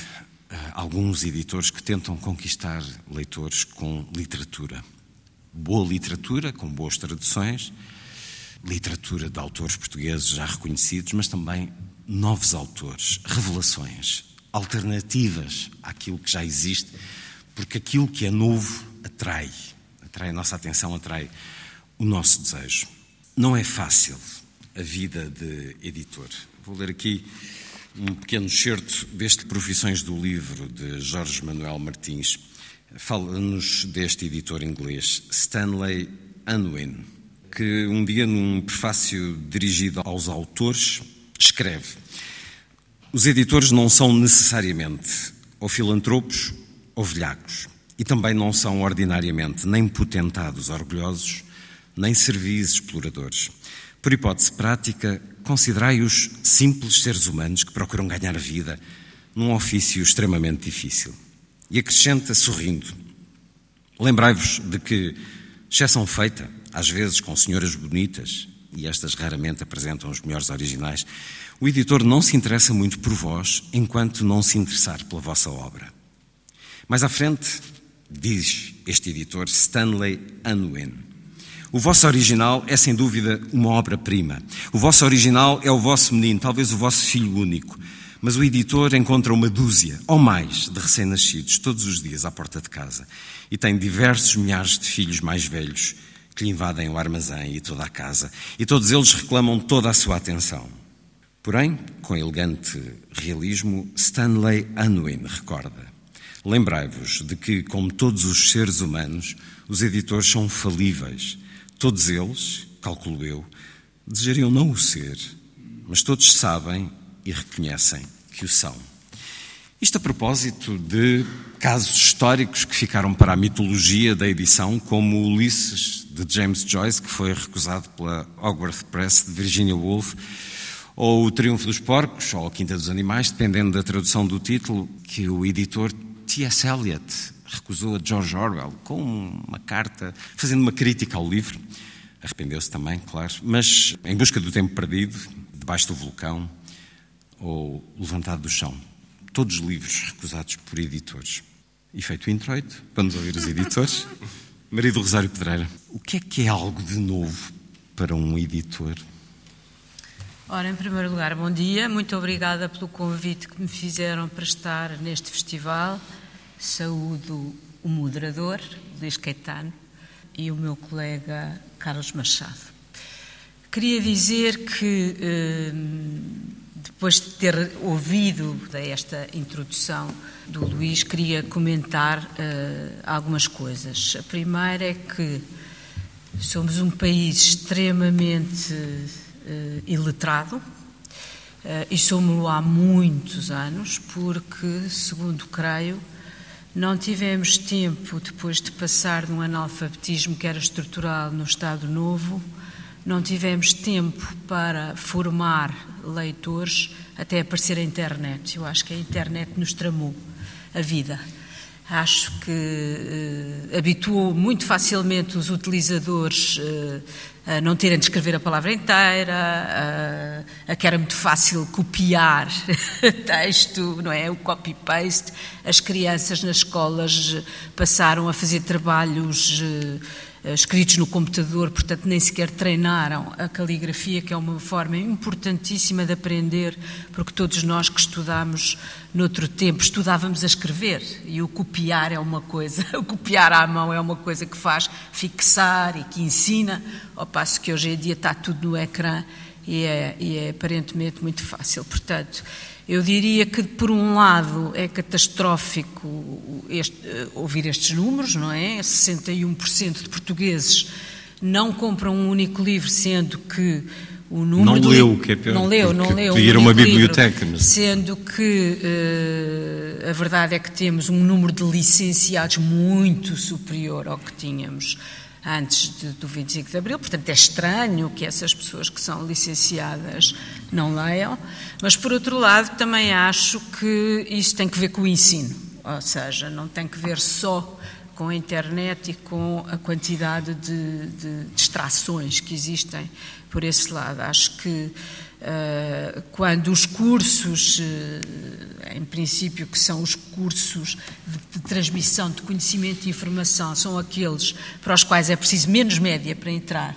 eh, alguns editores que tentam conquistar leitores com literatura. Boa literatura, com boas traduções, literatura de autores portugueses já reconhecidos, mas também novos autores, revelações, alternativas àquilo que já existe, porque aquilo que é novo atrai atrai a nossa atenção, atrai o nosso desejo. Não é fácil a vida de editor. Vou ler aqui um pequeno excerto deste Profissões do Livro de Jorge Manuel Martins. Fala-nos deste editor inglês, Stanley Unwin, que um dia, num prefácio dirigido aos autores, escreve: Os editores não são necessariamente ou filantropos ou velhacos e também não são ordinariamente nem potentados orgulhosos, nem servis exploradores. Por hipótese prática, considerai-os simples seres humanos que procuram ganhar vida num ofício extremamente difícil. E acrescenta sorrindo: Lembrai-vos de que, exceção feita, às vezes com senhoras bonitas, e estas raramente apresentam os melhores originais, o editor não se interessa muito por vós enquanto não se interessar pela vossa obra. Mais à frente, diz este editor Stanley Unwin. O vosso original é sem dúvida uma obra-prima. O vosso original é o vosso menino, talvez o vosso filho único. Mas o editor encontra uma dúzia ou mais de recém-nascidos todos os dias à porta de casa e tem diversos milhares de filhos mais velhos que lhe invadem o armazém e toda a casa e todos eles reclamam toda a sua atenção. Porém, com elegante realismo, Stanley Unwin recorda: Lembrai-vos de que, como todos os seres humanos, os editores são falíveis. Todos eles, calculo eu, desejariam não o ser, mas todos sabem e reconhecem que o são. Isto a propósito de casos históricos que ficaram para a mitologia da edição, como o Ulisses de James Joyce, que foi recusado pela Hogwarts Press de Virginia Woolf, ou o Triunfo dos Porcos, ou a Quinta dos Animais, dependendo da tradução do título, que o editor T.S. Eliot recusou a George Orwell com uma carta fazendo uma crítica ao livro. Arrependeu-se também, claro, mas em busca do tempo perdido, debaixo do vulcão ou levantado do chão. Todos livros recusados por editores. E feito o introito, vamos ouvir os editores. Maria do Rosário Pedreira, o que é que é algo de novo para um editor? Ora, em primeiro lugar, bom dia. Muito obrigada pelo convite que me fizeram para estar neste festival. Saúdo o moderador, Luís Caetano, e o meu colega Carlos Machado. Queria dizer que, hum, depois de ter ouvido esta introdução do Luís, queria comentar uh, algumas coisas. A primeira é que somos um país extremamente uh, iletrado, e somos-lo há muitos anos, porque, segundo creio, não tivemos tempo, depois de passar de um analfabetismo que era estrutural no Estado Novo, não tivemos tempo para formar leitores até aparecer a internet. Eu acho que a internet nos tramou a vida. Acho que uh, habituou muito facilmente os utilizadores uh, a não terem de escrever a palavra inteira, a, a que era muito fácil copiar texto, não é? O copy-paste. As crianças nas escolas passaram a fazer trabalhos. Eh, escritos no computador, portanto nem sequer treinaram a caligrafia, que é uma forma importantíssima de aprender, porque todos nós que estudamos noutro tempo estudávamos a escrever e o copiar é uma coisa, o copiar à mão é uma coisa que faz fixar e que ensina, ao passo que hoje em dia está tudo no ecrã e é, e é aparentemente muito fácil. Portanto, eu diria que, por um lado, é catastrófico este, eh, ouvir estes números, não é? 61% de portugueses não compram um único livro, sendo que o número. Não leu, que é pior. Não leu, não leu. Ir a uma biblioteca. Livro, sendo que uh, a verdade é que temos um número de licenciados muito superior ao que tínhamos antes de, do 25 de Abril, portanto é estranho que essas pessoas que são licenciadas não leiam, mas por outro lado também acho que isso tem que ver com o ensino, ou seja, não tem que ver só com a internet e com a quantidade de, de distrações que existem por esse lado. Acho que quando os cursos, uh, em princípio, que são os cursos de, de, transmissão de conhecimento e informação, são aqueles para os quais é preciso menos média para entrar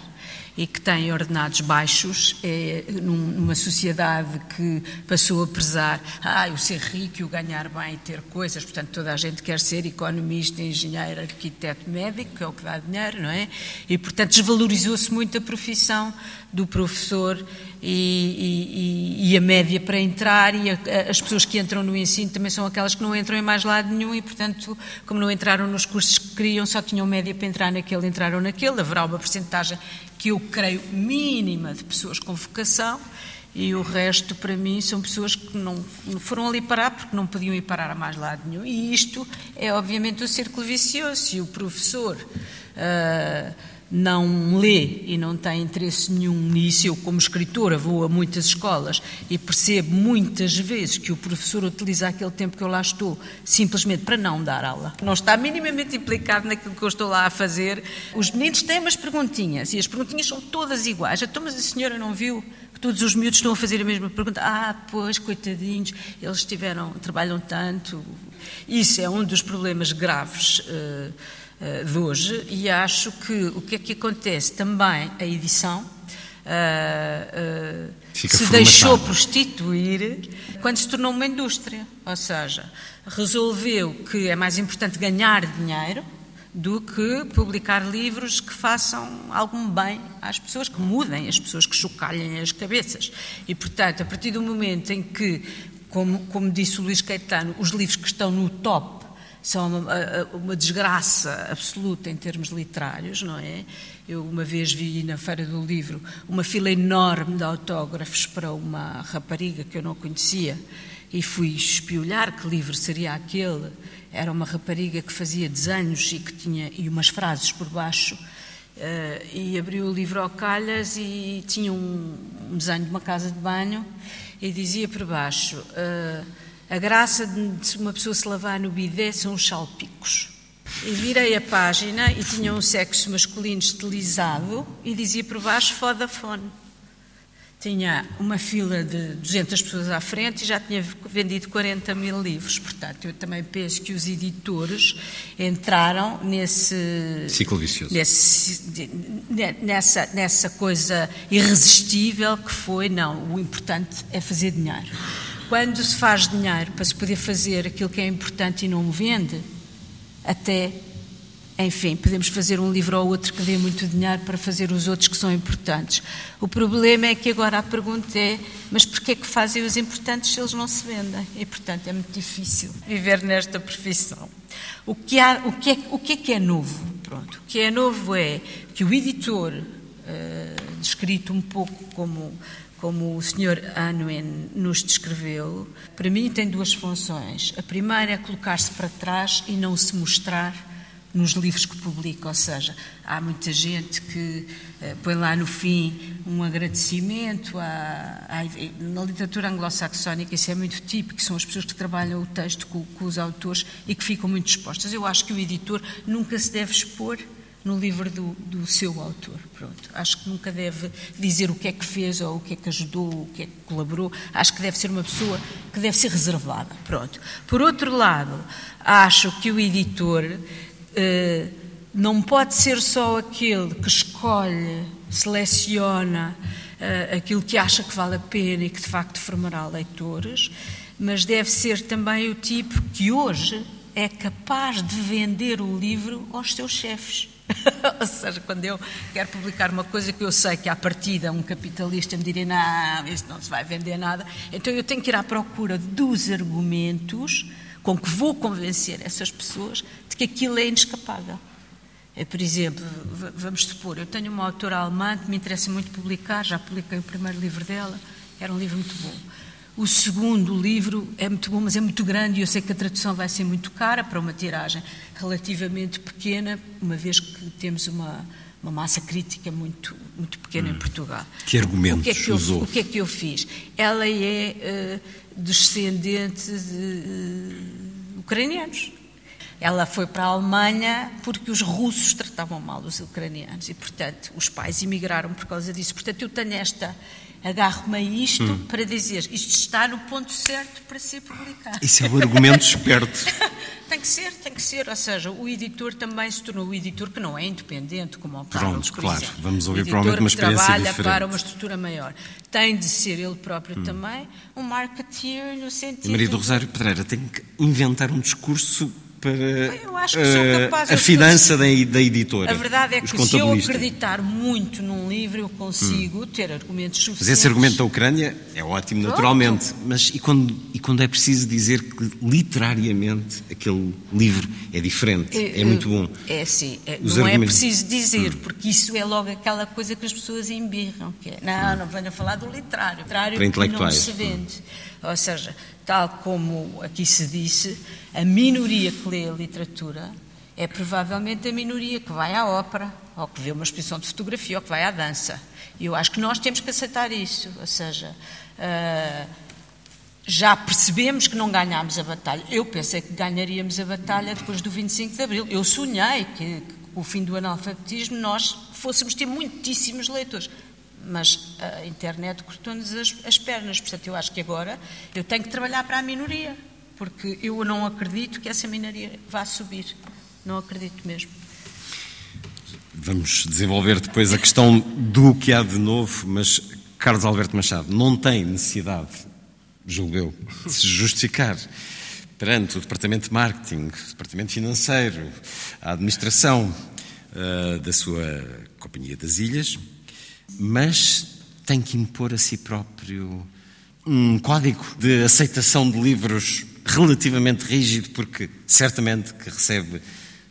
e que têm ordenados baixos, é numa sociedade que passou a prezar ah, o ser rico, o ganhar bem e ter coisas, portanto toda a gente quer ser economista, engenheiro, arquiteto, médico, que é o que dá dinheiro, não é? E portanto desvalorizou-se muito a profissão do professor e, e, e, a média para entrar e a, as pessoas que entram no ensino também são aquelas que não entram em mais lado nenhum e, portanto, como não entraram nos cursos que queriam, só tinham média para entrar naquele, entraram naquele. Haverá uma porcentagem que eu creio mínima de pessoas com vocação e o resto, para mim, são pessoas que não, foram ali parar porque não podiam ir parar a mais lado nenhum. E isto é, obviamente, o círculo vicioso. Se o professor... Uh, não lê e não tem interesse nenhum nisso, eu, como escritora, vou a muitas escolas e percebo muitas vezes que o professor utiliza aquele tempo que eu lá estou simplesmente para não dar aula. Não está minimamente implicado naquilo que eu estou lá a fazer. Os meninos têm umas perguntinhas e as perguntinhas são todas iguais. Então, mas a senhora não viu que todos os miúdos estão a fazer a mesma pergunta? Ah, pois, coitadinhos, eles tiveram, trabalham tanto. Isso é um dos problemas graves. Uh, de hoje e acho que o que é que acontece também a edição uh, uh, se deixou prostituir quando se tornou uma indústria, ou seja, resolveu que é mais importante ganhar dinheiro do que publicar livros que façam algum bem às pessoas, que mudem as pessoas, que chocalhem as cabeças. E, portanto, a partir do momento em que, como, como disse o Luís Caetano, os livros que estão no top são uma, uma, desgraça absoluta em termos literários, não é? Eu uma vez vi na Feira do Livro uma fila enorme de autógrafos para uma rapariga que eu não conhecia e fui espiolhar que livro seria aquele. Era uma rapariga que fazia desenhos e que tinha e umas frases por baixo. Uh, e abriu o livro ao calhas e tinha um, um, desenho de uma casa de banho e dizia por baixo. Uh, a graça de uma pessoa se lavar no bidé são os salpicos. E virei a página e tinha um sexo masculino estilizado e dizia por baixo Vodafone. tinha uma fila de 200 pessoas à frente e já tinha vendido 40 mil livros. Portanto, eu também penso que os editores entraram nesse ciclo vicioso, nesse, nessa, nessa coisa irresistível que foi, não, o importante é fazer dinheiro. Quando se faz dinheiro para se poder fazer aquilo que é importante e não vende, até enfim, podemos fazer um livro ou outro que dê muito dinheiro para fazer os outros que são importantes. O problema é que agora a pergunta é: mas porquê é que fazem os importantes se eles não se vendem? E, portanto, é muito difícil viver nesta profissão. O que, há, o que, é, o que é que é novo? Pronto, o que é novo é que o editor, uh, descrito um pouco como como o Sr. Anwen nos descreveu, para mim tem duas funções. A primeira é colocar-se para trás e não se mostrar nos livros que publica, ou seja, há muita gente que uh, põe lá no fim um agradecimento à, à, na literatura anglo-saxónica, isso é muito típico, são as pessoas que trabalham o texto com, com, os autores e que ficam muito expostas. Eu acho que o editor nunca se deve expor no livro do, do seu autor, pronto. Acho que nunca deve dizer o que é que fez ou o que é que ajudou, o que é que colaborou. Acho que deve ser uma pessoa que deve ser reservada, pronto. Por outro lado, acho que o editor eh, não pode ser só aquele que escolhe, seleciona uh, aquilo que acha que vale a pena e que de facto formará leitores, mas deve ser também o tipo que hoje é capaz de vender o livro aos seus chefes. Ou seja, quando eu quero publicar uma coisa que eu sei que à partida um capitalista me diria, não, isso não se vai vender nada, então eu tenho que ir à procura dos argumentos com que vou convencer essas pessoas de que aquilo é inescapável. É, por exemplo, vamos supor, eu tenho uma autora alemã que me interessa muito publicar, já publiquei o primeiro livro dela, era um livro muito bom. O segundo livro é muito bom, mas é muito grande e eu sei que a tradução vai ser muito cara para uma tiragem relativamente pequena, uma vez que temos uma, uma massa crítica muito, muito pequena hum. em Portugal. Que argumentos o que é que eu, usou? O que é que eu fiz? Ela é uh, descendente de uh, ucranianos. Ela foi para a Alemanha porque os russos tratavam mal os ucranianos e, portanto, os pais emigraram por causa disso. Portanto, eu tenho esta, agarro-me a isto hum. para dizer isto está no ponto certo para ser publicado. Isso é o argumento esperto. tem que ser, tem que ser. Ou seja, o editor também se tornou o editor que não é independente, como o Carlos, Pronto, por claro. Exemplo. Vamos ouvir provavelmente uma experiência trabalha diferente. para uma estrutura maior. Tem de ser ele próprio hum. também um marketeer no sentido... Maria do Rosário Pedreira tem que inventar um discurso para uh, a finança da, da, editora. A verdade é que se eu acreditar muito num livro, eu consigo hum. ter argumentos suficientes. Mas esse argumento da Ucrânia é ótimo, Pronto. naturalmente. Mas e quando, e quando é preciso dizer que literariamente aquele livro é diferente, é, é muito bom? É assim, é, não é argumentos... é preciso dizer, hum. porque isso é logo aquela coisa que as pessoas embirram, que é, não, hum. não venho a falar do literário. literário para intelectuais. não se vende. Ou seja, tal como aqui se disse, a minoria que lê a literatura é provavelmente a minoria que vai à ópera, ou que vê uma exposição de fotografia, ou que vai à dança. E eu acho que nós temos que aceitar isso. Ou seja, uh, já percebemos que não ganhámos a batalha. Eu pensei que ganharíamos a batalha depois do 25 de Abril. Eu sonhei que, que com o fim do analfabetismo nós fôssemos ter muitíssimos leitores mas a internet cortou-nos as, as, pernas. Portanto, eu acho que agora eu tenho que trabalhar para a minoria, porque eu não acredito que essa minoria vá subir. Não acredito mesmo. Vamos desenvolver depois a questão do que há de novo, mas Carlos Alberto Machado não tem necessidade, julgo eu, de se justificar perante o Departamento de Marketing, o Departamento Financeiro, a administração uh, da sua Companhia das Ilhas, mas tem que impor a si próprio um código de aceitação de livros relativamente rígido, porque certamente que recebe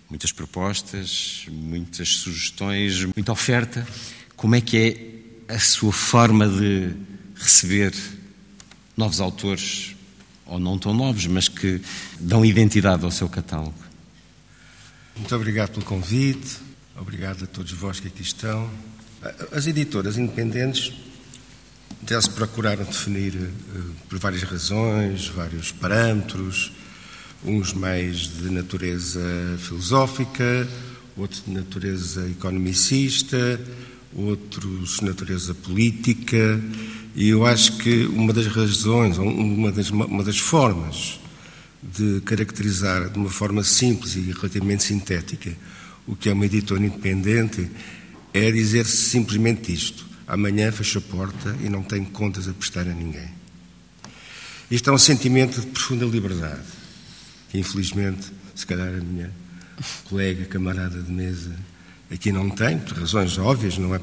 muitas propostas, muitas sugestões, muita oferta. Como é que é a sua forma de receber novos autores, ou não tão novos, mas que dão identidade ao seu catálogo? Muito obrigado pelo convite, obrigado a todos vós que aqui estão. As editoras independentes já se procuraram definir eh, por várias razões, vários parâmetros, uns mais de natureza filosófica, outros de natureza economicista, outros de natureza política, E eu acho que uma das razões, uma das, uma das formas de caracterizar de uma forma simples e relativamente sintética o que é uma editora independente é dizer simplesmente isto: amanhã fecho a porta e não tenho contas a prestar a ninguém. Isto é um sentimento de profunda liberdade, que infelizmente, se calhar a minha colega, camarada de mesa, aqui não tem, por razões óbvias, não é,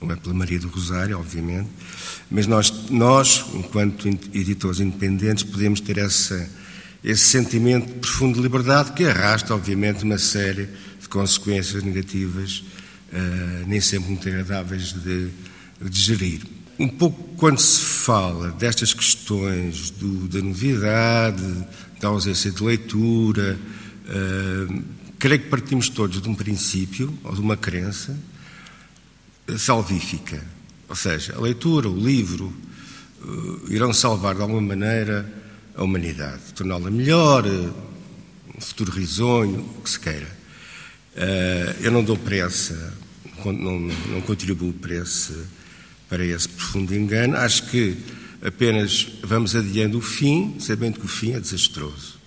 não é pela Maria do Rosário, obviamente, mas nós, nós, enquanto editores independentes, podemos ter essa, esse sentimento de profunda liberdade que arrasta, obviamente, uma série de consequências negativas, nem sempre muito agradáveis de, de gerir. Um pouco quando se fala destas questões do, da novidade, da ausência de leitura, uh, creio que partimos todos de um princípio ou de uma crença salvífica. Ou seja, a leitura, o livro, uh, irão salvar de alguma maneira a humanidade, torná-la melhor, um futuro risonho, o que se queira. Uh, eu não dou pressa, não, não contribuo para esse, para esse profundo engano. Acho que apenas vamos adiando o fim, sabendo que o fim é desastroso.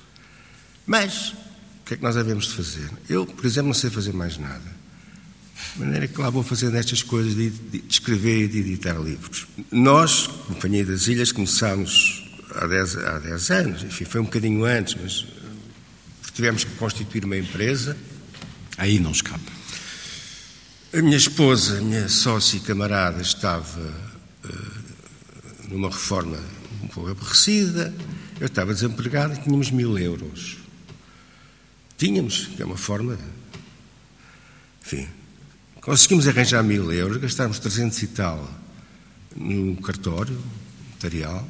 Mas, o que é que nós devemos de fazer? Eu, por exemplo, não sei fazer mais nada. De maneira que lá vou fazendo estas coisas de, de escrever e de editar livros. Nós, Companhia das Ilhas, começámos há 10, há dez anos, enfim, foi um bocadinho antes, mas tivemos que constituir uma empresa. Aí não escapa. A minha esposa, a minha sócia e camarada, estava uh, numa reforma um pouco aborrecida, eu estava desempregado e tínhamos mil euros. Tínhamos, que é uma forma. Enfim, conseguimos arranjar mil euros, gastámos 300 e tal no cartório notarial,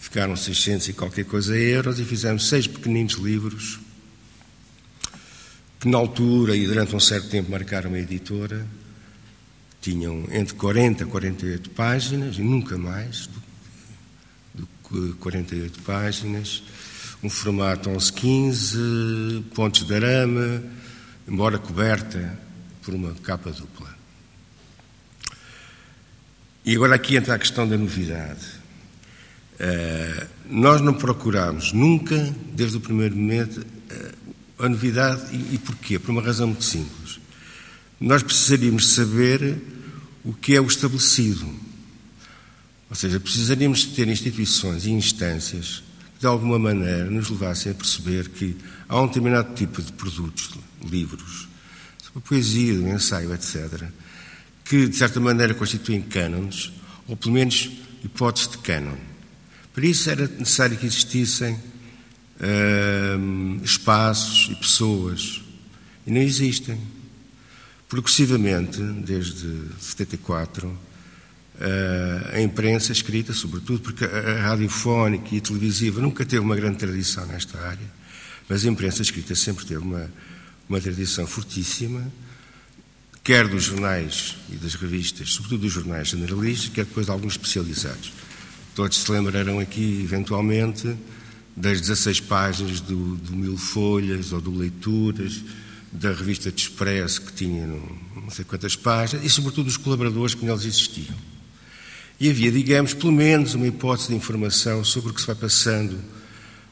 ficaram 600 e qualquer coisa euros e fizemos seis pequeninos livros que na altura e durante um certo tempo marcaram a editora, tinham entre 40 e 48 páginas, e nunca mais do, que 48 páginas, um formato 11-15, pontos de arame, embora coberta por uma capa dupla. E agora aqui entra a questão da novidade. Uh, nós não procuramos nunca, desde o primeiro momento, uh, a novidade e, e porquê? Por uma razão muito simples. Nós precisaríamos saber o que é o estabelecido. Ou seja, precisaríamos ter instituições e instâncias que, de alguma maneira, nos levassem a perceber que há um determinado tipo de produtos, livros, poesia, ensaio, etc., que, de certa maneira, constituem cânones, ou pelo menos hipóteses de cânon. Para isso era necessário que existissem uh, espaços e pessoas. E não existem. Progressivamente, desde 74, uh, a imprensa escrita, sobretudo, porque a radiofónica e a televisiva nunca teve uma grande tradição nesta área, mas a imprensa escrita sempre teve uma, uma tradição fortíssima, quer dos jornais e das revistas, sobretudo dos jornais generalistas, quer depois de alguns especializados. Todos se lembrarão aqui, eventualmente, das 16 páginas do, do Mil Folhas ou do Leituras, da revista de Expresso, que tinha não sei quantas páginas, e sobretudo os colaboradores que neles existiam. E havia, digamos, pelo menos uma hipótese de informação sobre o que se vai passando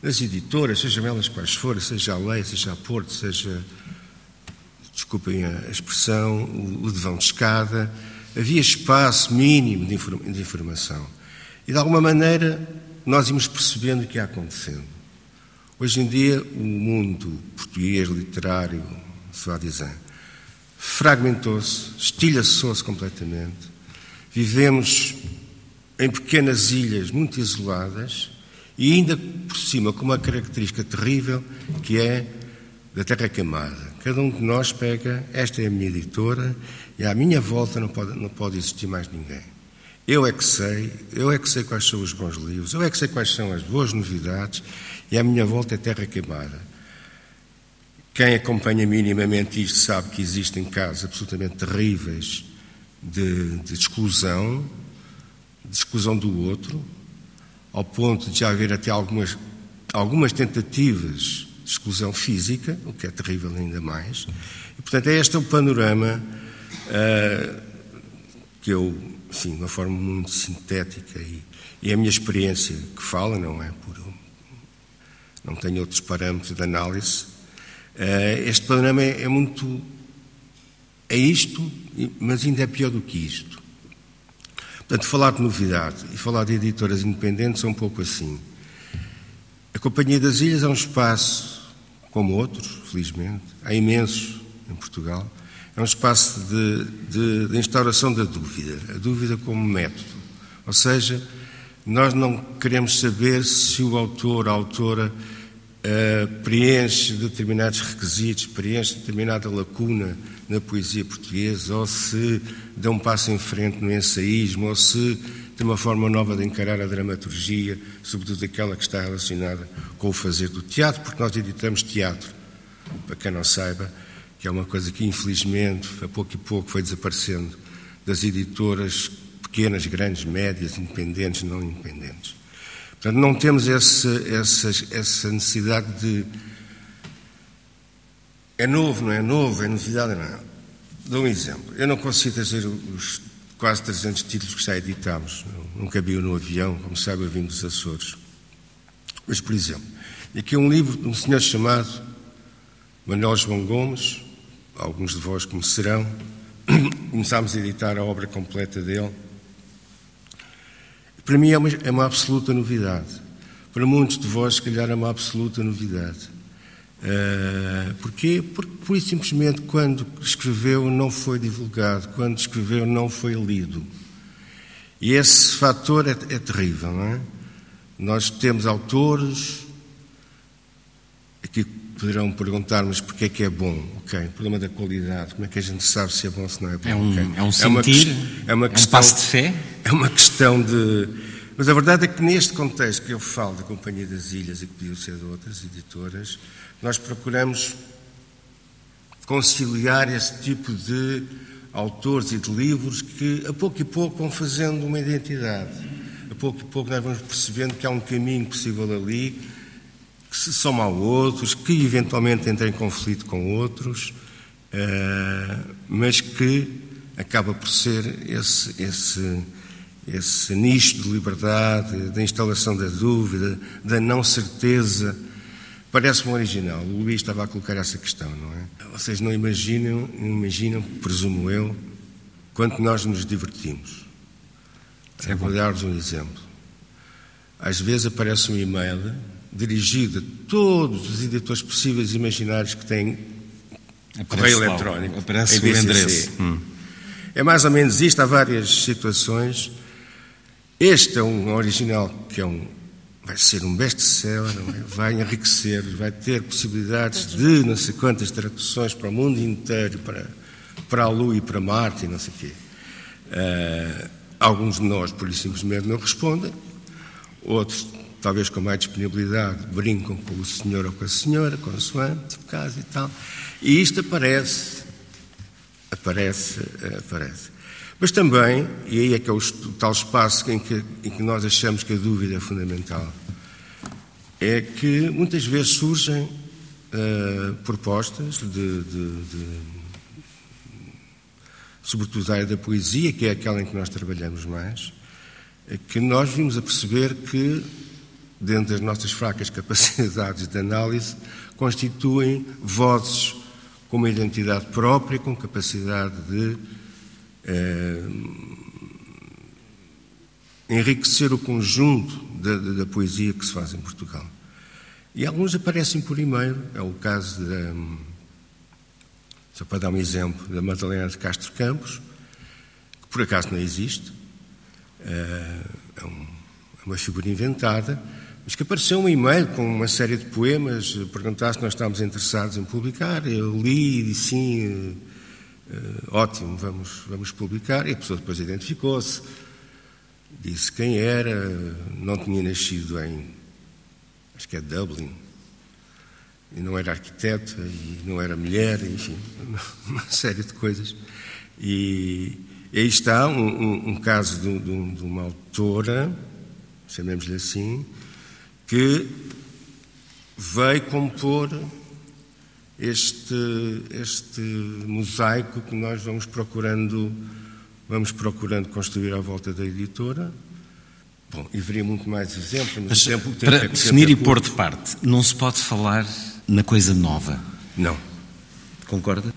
nas editoras, sejam elas quais forem, seja a Lei, seja a Porto, seja, desculpem a expressão, o, o devão de escada. Havia espaço mínimo de, inform de informação. E, de alguma maneira, nós íamos percebendo o que ia acontecendo. Hoje em dia, o mundo português literário, suadizan, fragmentou-se, estilhaçou-se completamente. Vivemos em pequenas ilhas muito isoladas e ainda por cima com uma característica terrível que é da terra queimada. Cada um de nós pega, esta é a minha editora e à minha volta não pode, não pode existir mais ninguém. Eu é que sei, eu é que sei quais são os bons livros, eu é que sei quais são as boas novidades e à minha volta é terra queimada. Quem acompanha minimamente isto sabe que existem casos absolutamente terríveis de, de exclusão, de exclusão do outro, ao ponto de já haver até algumas, algumas tentativas de exclusão física, o que é terrível ainda mais. E, portanto, é este o panorama uh, que eu enfim, de uma forma muito sintética e, e é a minha experiência que fala, não é por não tenho outros parâmetros de análise. Uh, este panorama é, é muito é isto, mas ainda é pior do que isto. Portanto, falar de novidade e falar de editoras independentes é um pouco assim. A Companhia das Ilhas é um espaço, como outros, felizmente, há imensos em Portugal, é um espaço de, de, de instauração da dúvida, a dúvida como método. Ou seja, nós não queremos saber se o autor, a autora, uh, preenche determinados requisitos, preenche determinada lacuna na poesia portuguesa, ou se dá um passo em frente no ensaísmo, ou se tem uma forma nova de encarar a dramaturgia, sobretudo aquela que está relacionada com o fazer do teatro, porque nós editamos teatro, para quem não saiba, que é uma coisa que infelizmente a pouco e pouco foi desaparecendo das editoras pequenas, grandes, médias, independentes, não independentes. Portanto, não temos esse, essa, essa necessidade de é novo, não é novo, é novidade, não é? Dou um exemplo. Eu não consigo trazer os quase 300 títulos que já editámos. Nunca vi no avião, como sabe, eu vim dos Açores. Mas, por exemplo, aqui é um livro de um senhor chamado Manuel João Gomes, alguns de vós conhecerão. Começámos a editar a obra completa dele. Para mim é uma, é uma absoluta novidade. Para muitos de vós, se calhar, é uma absoluta novidade. Uh, porquê? Porque, por isso, simplesmente, quando escreveu, não foi divulgado, quando escreveu, não foi lido. E esse fator é, é terrível, não é? Nós temos autores, aqui poderão perguntar, mas porquê é que é bom? Ok, o problema da qualidade, como é que a gente sabe se é bom ou se não é bom? É um, okay. é um sentir, é, uma, é, uma questão, um passo de fé? É uma questão de mas a verdade é que neste contexto que eu falo da Companhia das Ilhas e que podiam ser de outras editoras, nós procuramos conciliar esse tipo de autores e de livros que a pouco e pouco vão fazendo uma identidade. A pouco e pouco nós vamos percebendo que há um caminho possível ali, que se soma a outros, que eventualmente entra em conflito com outros, eh, mas que acaba por ser esse, esse esse nicho de liberdade, da instalação da dúvida, da não certeza, parece-me original. O Luís estava a colocar essa questão, não é? Vocês não imaginam, não imaginam, presumo eu, quanto nós nos divertimos. É Vou dar-vos um exemplo. Às vezes aparece um e-mail dirigido a todos os editores possíveis e imaginários que têm aparece correio eletrónico. Aparece o endereço. Hum. É mais ou menos isto. Há várias situações este é um original que é um, vai ser um best-seller, é? vai enriquecer, vai ter possibilidades de não sei quantas traduções para o mundo inteiro, para, para a Lua e para Marte e não sei o quê. Uh, alguns de nós, por isso simplesmente, não respondem. Outros, talvez com mais disponibilidade, brincam com o senhor ou com a senhora, consoante o caso e tal. E isto aparece, aparece, aparece. Mas também, e aí é que é o tal espaço em que, em que nós achamos que a dúvida é fundamental, é que muitas vezes surgem uh, propostas de, de, de, sobretudo da área da poesia, que é aquela em que nós trabalhamos mais, que nós vimos a perceber que, dentro das nossas fracas capacidades de análise, constituem vozes com uma identidade própria, com capacidade de eh, enriquecer o conjunto da, da, da, poesia que se faz em Portugal. E alguns aparecem por e-mail, é o caso da, só para dar um exemplo, da Madalena de Castro Campos, que por acaso não existe, eh, é, é uma figura inventada, mas que apareceu um e-mail com uma série de poemas, perguntaste se nós estávamos interessados em publicar, eu li e disse sim, Uh, ótimo, vamos, vamos publicar. E a pessoa depois identificou-se, disse quem era, não tinha nascido em, acho que é Dublin, e não era arquiteto, e não era mulher, enfim, uma série de coisas. E aí está um, um, um caso de, de, de uma autora, chamemos-lhe assim, que veio compor este, este mosaico que nós vamos procurando vamos procurando construir à volta da editora. Bom, e veria muito mais exemplos, mas, mas tempo, para é, definir é e pôr de parte, não se pode falar na coisa nova. Não. Concorda?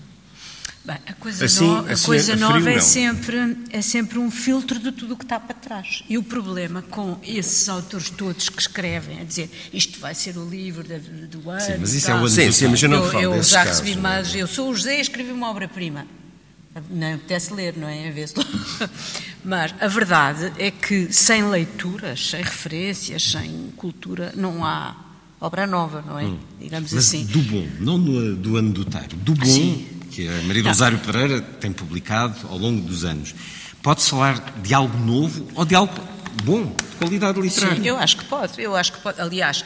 Bem, a coisa, assim, no, a assim, coisa a nova é sempre, é sempre um filtro de tudo o que está para trás. E o problema com esses autores todos que escrevem, a dizer isto vai ser o livro do ano. Sim, mas isso é o ano sim, sim, mas eu não eu, eu já recebi casos, mais. Eu sou o José e escrevi uma obra-prima. Não apetece ler, não é? Mas a verdade é que sem leituras, sem referências, sem cultura, não há obra nova, não é? Hum. Digamos Mas assim. Do bom, não do, do ano do Teiro, do bom Sim. Que a Maria do Rosário Pereira tem publicado ao longo dos anos. Pode-se falar de algo novo ou de algo bom, de qualidade literária? Sim, eu acho que pode, eu acho que pode. Aliás,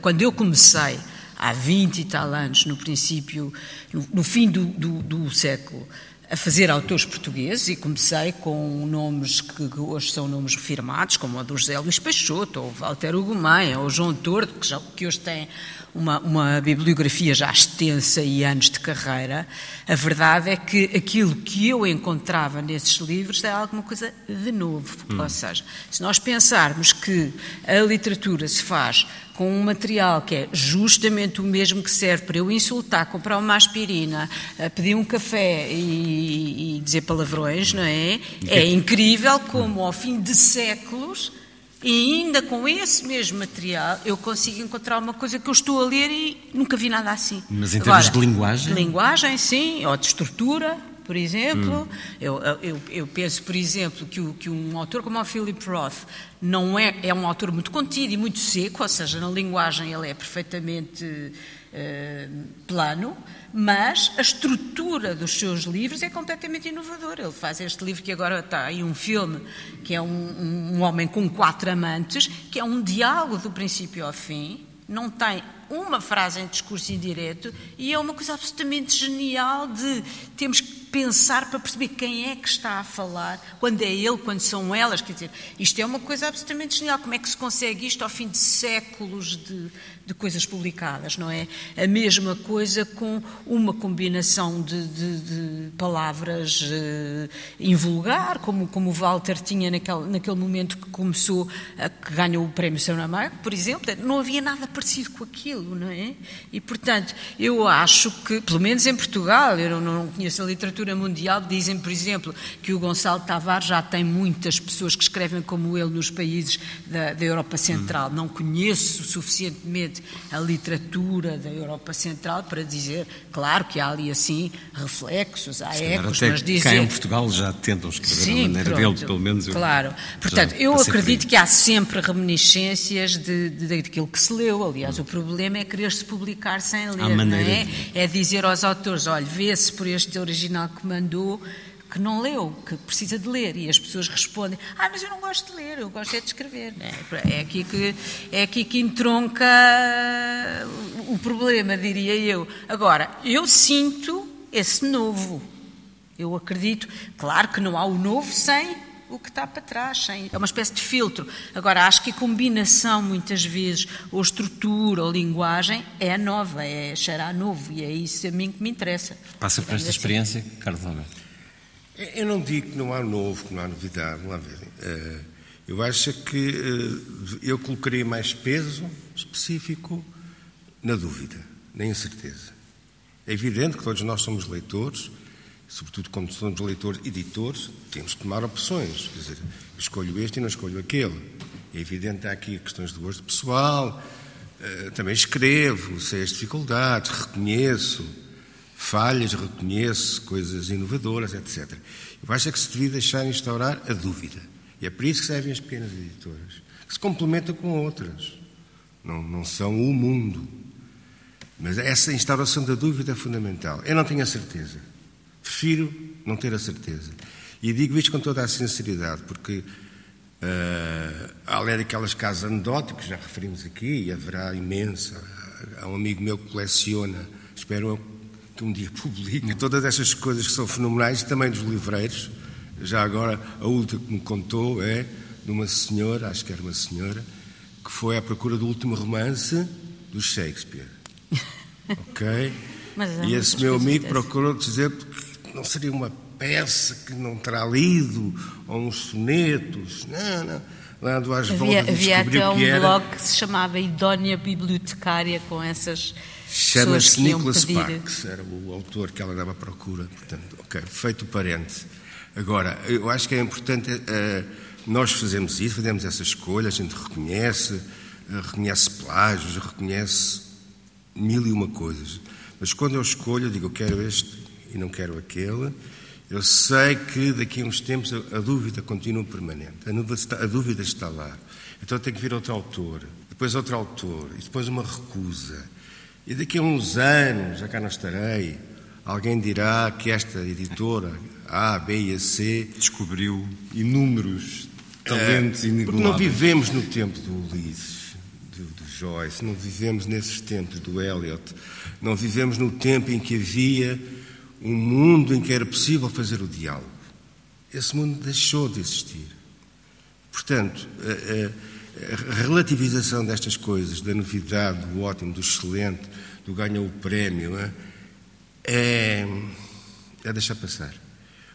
quando eu comecei há 20 e tal anos, no princípio, no, no fim do, do, do século, a fazer autores portugueses e comecei com nomes que hoje são nomes firmados, como o do José Luís Peixoto, ou Walter Hugo Maia, ou João Tordo, que, já, que hoje tem uma, uma, bibliografia já extensa e anos de carreira, a verdade é que aquilo que eu encontrava nesses livros é alguma coisa de novo. Hum. Ou seja, se nós pensarmos que a literatura se faz com um material que é justamente o mesmo que serve para eu insultar, comprar uma aspirina, pedir um café e, e dizer palavrões, não é? É incrível como ao fim de séculos e ainda com esse mesmo material eu consigo encontrar uma coisa que eu estou a ler e nunca vi nada assim. Mas em termos Agora, de linguagem? De linguagem, sim, ou de estrutura, por exemplo. Hum. Eu, eu, eu, penso, por exemplo, que, o, que, um autor como o Philip Roth não é, é um autor muito contido e muito seco, ou seja, na linguagem ele é perfeitamente plano, mas a estrutura dos seus livros é completamente inovadora. Ele faz este livro que agora está aí um filme, que é um, um homem com quatro amantes, que é um diálogo do princípio ao fim, não tem uma frase em discurso indireto e é uma coisa absolutamente genial de temos que pensar para perceber quem é que está a falar, quando é ele, quando são elas. Quer dizer, isto é uma coisa absolutamente genial. Como é que se consegue isto ao fim de séculos de, de coisas publicadas, não é? A mesma coisa com uma combinação de, de, de palavras uh, invulgar, como, como o Walter tinha naquele, naquele momento que começou, a, que ganhou o prémio Saramago, por exemplo. Não havia nada parecido com aquilo, não é? E, portanto, eu acho que, pelo menos em Portugal, eu não, não conheço a literatura literatura mundial dizem, por exemplo, que o Gonçalo Tavares já tem muitas pessoas que escrevem como ele nos países da, da Europa Central. Não conheço suficientemente a literatura da Europa Central para dizer, claro que há ali assim reflexos, há Sim, ecos, mas dizer... cá em Portugal já tentam escrever Sim, a maneira pronto, dele, pelo menos. Eu, claro. Portanto, eu acredito que há sempre reminiscências de, de, daquilo que se leu. Aliás, hum. o problema é querer-se publicar sem ler, não é? É dizer aos autores, olha, vê-se por este original que mandou que não leu, que precisa de ler, e as pessoas respondem: Ah, mas eu não gosto de ler, eu gosto é de escrever. É, é aqui que, é aqui que entronca o problema, diria eu. Agora, eu sinto esse novo. Eu acredito, claro que não há o novo sem o que está para trás, sem, é uma espécie de filtro. Agora, acho que a combinação, muitas vezes, ou estrutura ou linguagem, é nova, é cheirar novo, e é isso a mim que me interessa. Passa por esta assim. experiência, Carlos Alberto? Eu não digo que não há novo, que não há novidade, vamos lá ver. Eh, eu acho que eh, eu colocaria mais peso específico na dúvida, na incerteza. É evidente que todos nós somos leitores, sobretudo quando somos leitores, editores, temos que tomar opções. Quer dizer, escolho este e não escolho aquele. É evidente há aqui questões de gosto pessoal, eh, também escrevo, sei as dificuldades, reconheço falhas, reconheço coisas inovadoras, etc. Eu acho que se devia deixar instaurar a dúvida. E é por isso que servem as pequenas editoras, que se complementam com outras. Não, não são o mundo. Mas essa instauração da dúvida é fundamental. Eu não tenho a certeza. Prefiro não ter a certeza. E digo isto com toda a sinceridade, porque, uh, além daquelas casas anedóticas, já referimos aqui, e haverá imensa. Há um amigo meu que coleciona, espero que um dia publique, todas essas coisas que são fenomenais, também dos livreiros. Já agora, a última que me contou é de uma senhora, acho que era uma senhora, que foi à procura do último romance do Shakespeare. Ok? e esse meu amigo procurou dizer não seria uma peça que não terá lido, ou uns sonetos. Não, não. Lá ando às Havia, voltas havia até um que era. blog que se chamava Idónea Bibliotecária com essas Chama-se Nicholas pedir. Sparks, era o autor que ela dava à procura. Portanto, ok, feito o parente. Agora, eu acho que é importante, eh, nós fazemos isso, fazemos essa escolha, a gente reconhece, eh, reconhece plágios, reconhece mil e uma coisas. Mas quando eu escolho, eu digo, eu quero este e não quero aquele, eu sei que daqui a uns tempos a, a dúvida continua permanente, a dúvida, está, a dúvida está lá. Então tenho que vir outro autor, depois outro autor, e depois uma recusa. E daqui a uns anos, já cá não estarei, alguém dirá que esta editora, A, B e a C, Descobriu inúmeros talentos é, porque não inigualáveis. vivemos no tempo do Ulisses, do, do Joyce, não vivemos nesses tempos do Eliot, não vivemos no tempo em que havia um mundo em que era possível fazer o diálogo. Esse mundo deixou de existir. Portanto, a, a- a relativização destas coisas, da novidade, do ótimo, do excelente, do ganhou o prémio, é? é, é deixar passar.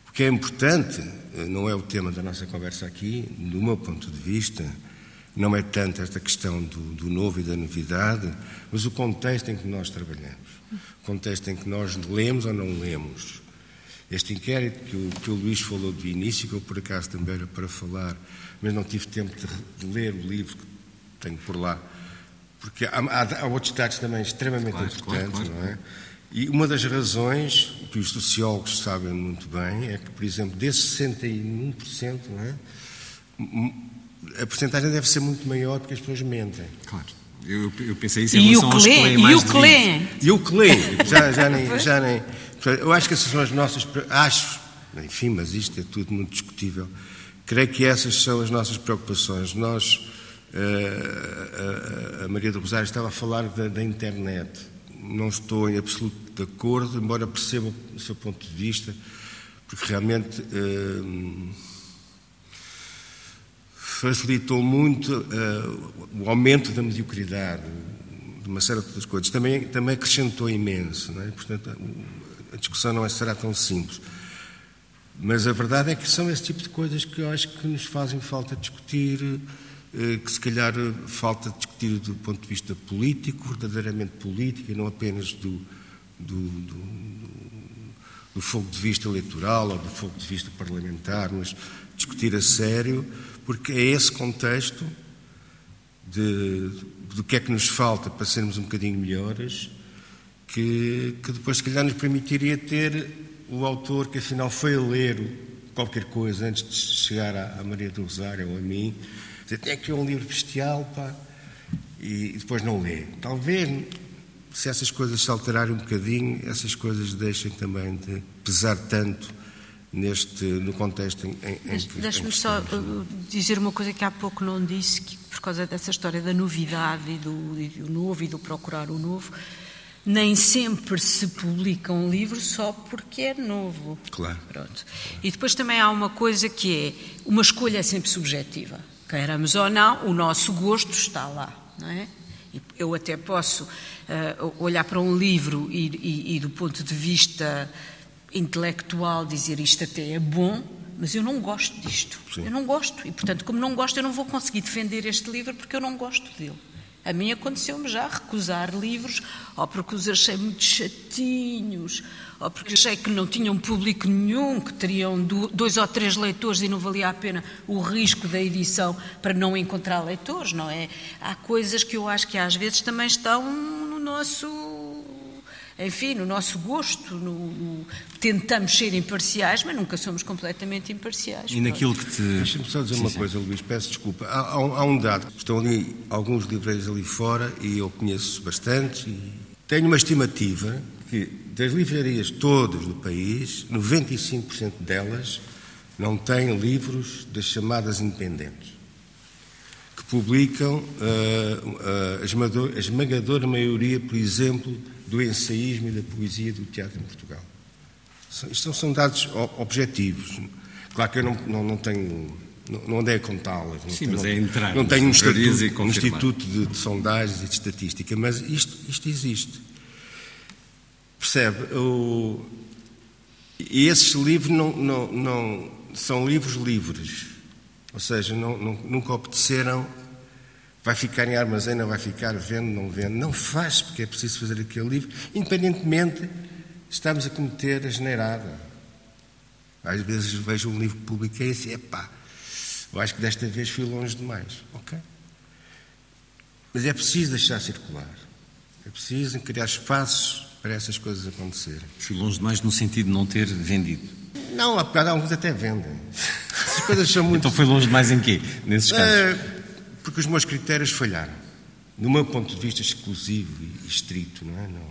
O que é importante, eh, não é o tema da nossa conversa aqui, do meu ponto de vista, não é tanto esta questão do, do novo e da novidade, mas o contexto em que nós trabalhamos. Contexto em que nós lemos ou não lemos. Este inquérito que o, que o Luís falou de início, que eu por acaso também era para falar, mas não tive tempo de, de ler o livro que tenho por lá, porque há, há- há outros dados também extremamente Claro, importantes, claro, claro. não é? E uma das razões que os sociólogos sabem muito bem é que, por exemplo, desses 61%, não é? A porcentagem deve ser muito maior porque as pessoas mentem. Claro. Eu, eu pensei isso em E o relação aos que que lê, leem e mais que 20. lê. E o que lê, já, já nem. Já nem eu acho que essas são as nossas. Acho, enfim, mas isto é tudo muito discutível. Creio que essas são as nossas preocupações. Nós, eh, a, a- a Maria do Rosário estava a falar da, da internet. Não estou em absoluto de acordo, embora perceba o seu ponto de vista, porque realmente. Facilitou muito eh, o aumento da mediocridade, de uma série de outras coisas. Também, também acrescentou imenso, é? portanto a, discussão não é- será tão simples. Mas a verdade é que são esse tipo de coisas que eu acho que nos fazem falta discutir, eh, que se calhar falta discutir do ponto de vista político, verdadeiramente político, e não apenas do, do, do, do fogo de vista eleitoral ou do fogo de vista parlamentar, mas discutir a sério, porque é esse contexto de, do que é que nos falta para sermos um bocadinho melhores que, que depois, se calhar, nos permitiria ter o autor que afinal foi a ler qualquer coisa antes de chegar à, à Maria do Rosário ou a mim, dizer, tem aqui um livro bestial, pá, e, e depois não lê. Talvez, se essas coisas se alterarem um bocadinho, essas coisas deixem também de pesar tanto neste, no contexto em, em, que- em Deixe-me só uh, dizer uma coisa que há pouco não disse, que por causa dessa história da novidade e do, e do novo e do procurar o novo, nem sempre se publica um livro só porque é novo. Claro. Pronto. E depois também há uma coisa que é, uma escolha é sempre subjetiva. Queiramos ou não, o nosso gosto está lá, não é? Eu até posso uh, olhar para um livro e, e- e do ponto de vista intelectual dizer isto até é bom, mas eu não gosto disto. Eu não gosto. E, portanto, como não gosto, eu não vou conseguir defender este livro porque eu não gosto dele. A mim aconteceu-me já recusar livros, ou porque os achei muito chatinhos, ou porque achei que não tinham público nenhum, que teriam do- dois ou três leitores e não valia a pena o risco da edição para não encontrar leitores, não é? Há coisas que eu acho que às vezes também estão no nosso enfim, no nosso gosto, no, no- tentamos ser imparciais, mas nunca somos completamente imparciais. E naquilo que te. Deixa-me só dizer Sim, uma sim. coisa, Luís, peço desculpa. Há, há um- há um dado, estão ali alguns livreiros ali fora e eu conheço bastante. E tenho uma estimativa que das livrarias todas do país, 95% delas não têm livros das chamadas independentes, que publicam a esmagador- a esmagadora maioria, por exemplo, do ensaísmo e da poesia do teatro em Portugal. Isto são dados objetivos. Claro que eu não, não, não tenho. Não, não andei a contá-las. não Sim, tenho- mas é entrar Não tenho um instituto, um instituto de, de sondagens e de estatística, mas isto, isto existe. Percebe? O- E esses livros não, não, não são livros livres, ou seja, não, não, nunca obedeceram. Vai ficar em armazém, não vai ficar, vendo, não vendo. Não faz, porque é preciso fazer aquele livro, independentemente de estamos a cometer a generada. Às vezes vejo um livro que publiquei e assim, epá, eu acho que desta vez fui longe demais. Ok? Mas é preciso deixar circular. É preciso criar espaços para essas coisas acontecerem. Fui longe demais no sentido de não ter vendido. Não, alguns até vendem. As coisas são muito. então foi longe demais em quê? Nesses casos? É, porque os meus critérios falharam. Do meu ponto de vista exclusivo e estrito, não é? Não,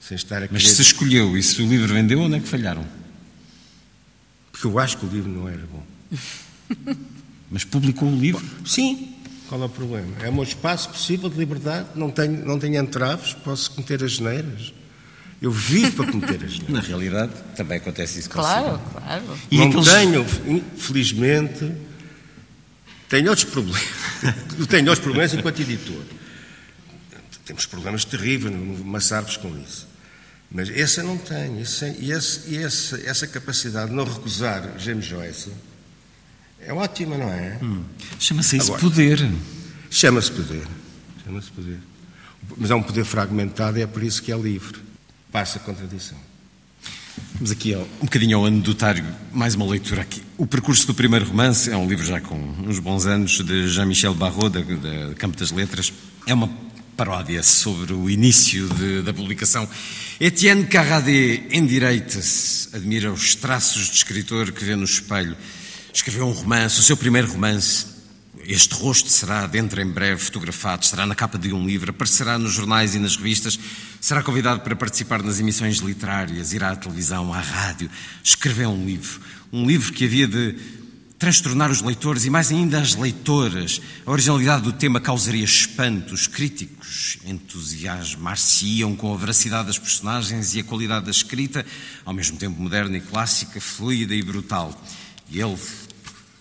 sem estar a Mas querer... se escolheu e se o livro vendeu, onde é que falharam? Porque eu acho que o livro não era bom. Mas publicou o livro? Sim. Qual é o problema? É um espaço possível de liberdade, não tenho, não tenho entraves, posso cometer as geneiras. Eu vivo para cometer as geneiras. Na realidade, também acontece isso Claro, claro. E não aqueles- tenho, felizmente, tenho outros problemas. Tenho outros problemas enquanto editor. Temos problemas terríveis, amassar-vos com isso. Mas esse eu não tenho. Esse, e esse, esse, essa capacidade de não recusar James Joyce é ótima, não é? Chama-se isso Agora. poder. Chama-se poder. Chama-se poder. Mas é um poder fragmentado e é por isso que é livre. Passa a contradição. Vamos aqui um bocadinho ao anedotário, mais uma leitura aqui. O percurso do primeiro romance é um livro já com uns bons anos de Jean-Michel Barrault, da, da Campo das Letras. É uma paródia sobre o início de- da publicação. Etienne Carradé endireita-se, admira os traços de escritor que vê no espelho. Escreveu um romance, o seu primeiro romance. Este rosto será, dentro em breve, fotografado, estará na capa de um livro, aparecerá nos jornais e nas revistas, será convidado para participar nas emissões literárias, irá à televisão, à rádio. Escreveu um livro. Um livro que havia de transtornar os leitores e, mais ainda, as leitoras. A originalidade do tema causaria espanto. Os críticos entusiasmar-se-iam com a veracidade das personagens e a qualidade da escrita, ao mesmo tempo moderna e clássica, fluida e brutal. E ele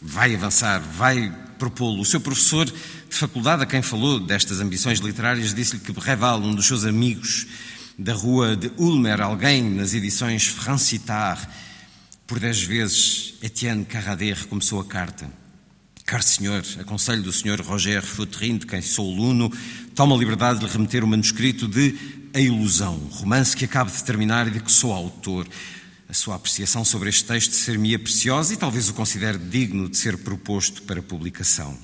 vai avançar, vai propô-lo. O seu professor de faculdade, a quem falou destas ambições literárias, disse-lhe que Reval, um dos seus amigos da rua de Ulmer, alguém nas edições Francitar, por dez vezes, Etienne Carradé recomeçou a carta. Caro senhor, aconselho do senhor Roger Foutrin, de quem sou aluno, toma a liberdade de lhe remeter o manuscrito de A Ilusão, romance que acabo de terminar e de que sou autor. A sua apreciação sobre este texto ser-me-ia preciosa e talvez o considere digno de ser proposto para publicação.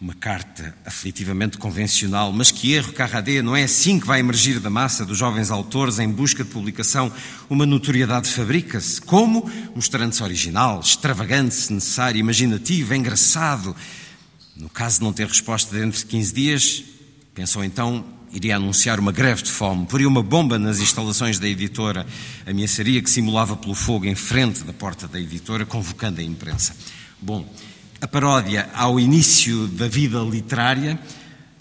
Uma carta aflitivamente convencional, mas que erro, Carradé, não é assim que vai emergir da massa dos jovens autores em busca de publicação uma notoriedade fabrica-se? Como? Mostrando-se original, extravagante, necessário, imaginativo, engraçado. No caso de não ter resposta dentro de 15 dias, pensou então iria anunciar uma greve de fome, poria uma bomba nas instalações da editora, ameaçaria que simulava pelo fogo em frente da porta da editora, convocando a imprensa. Bom, a paródia ao início da vida literária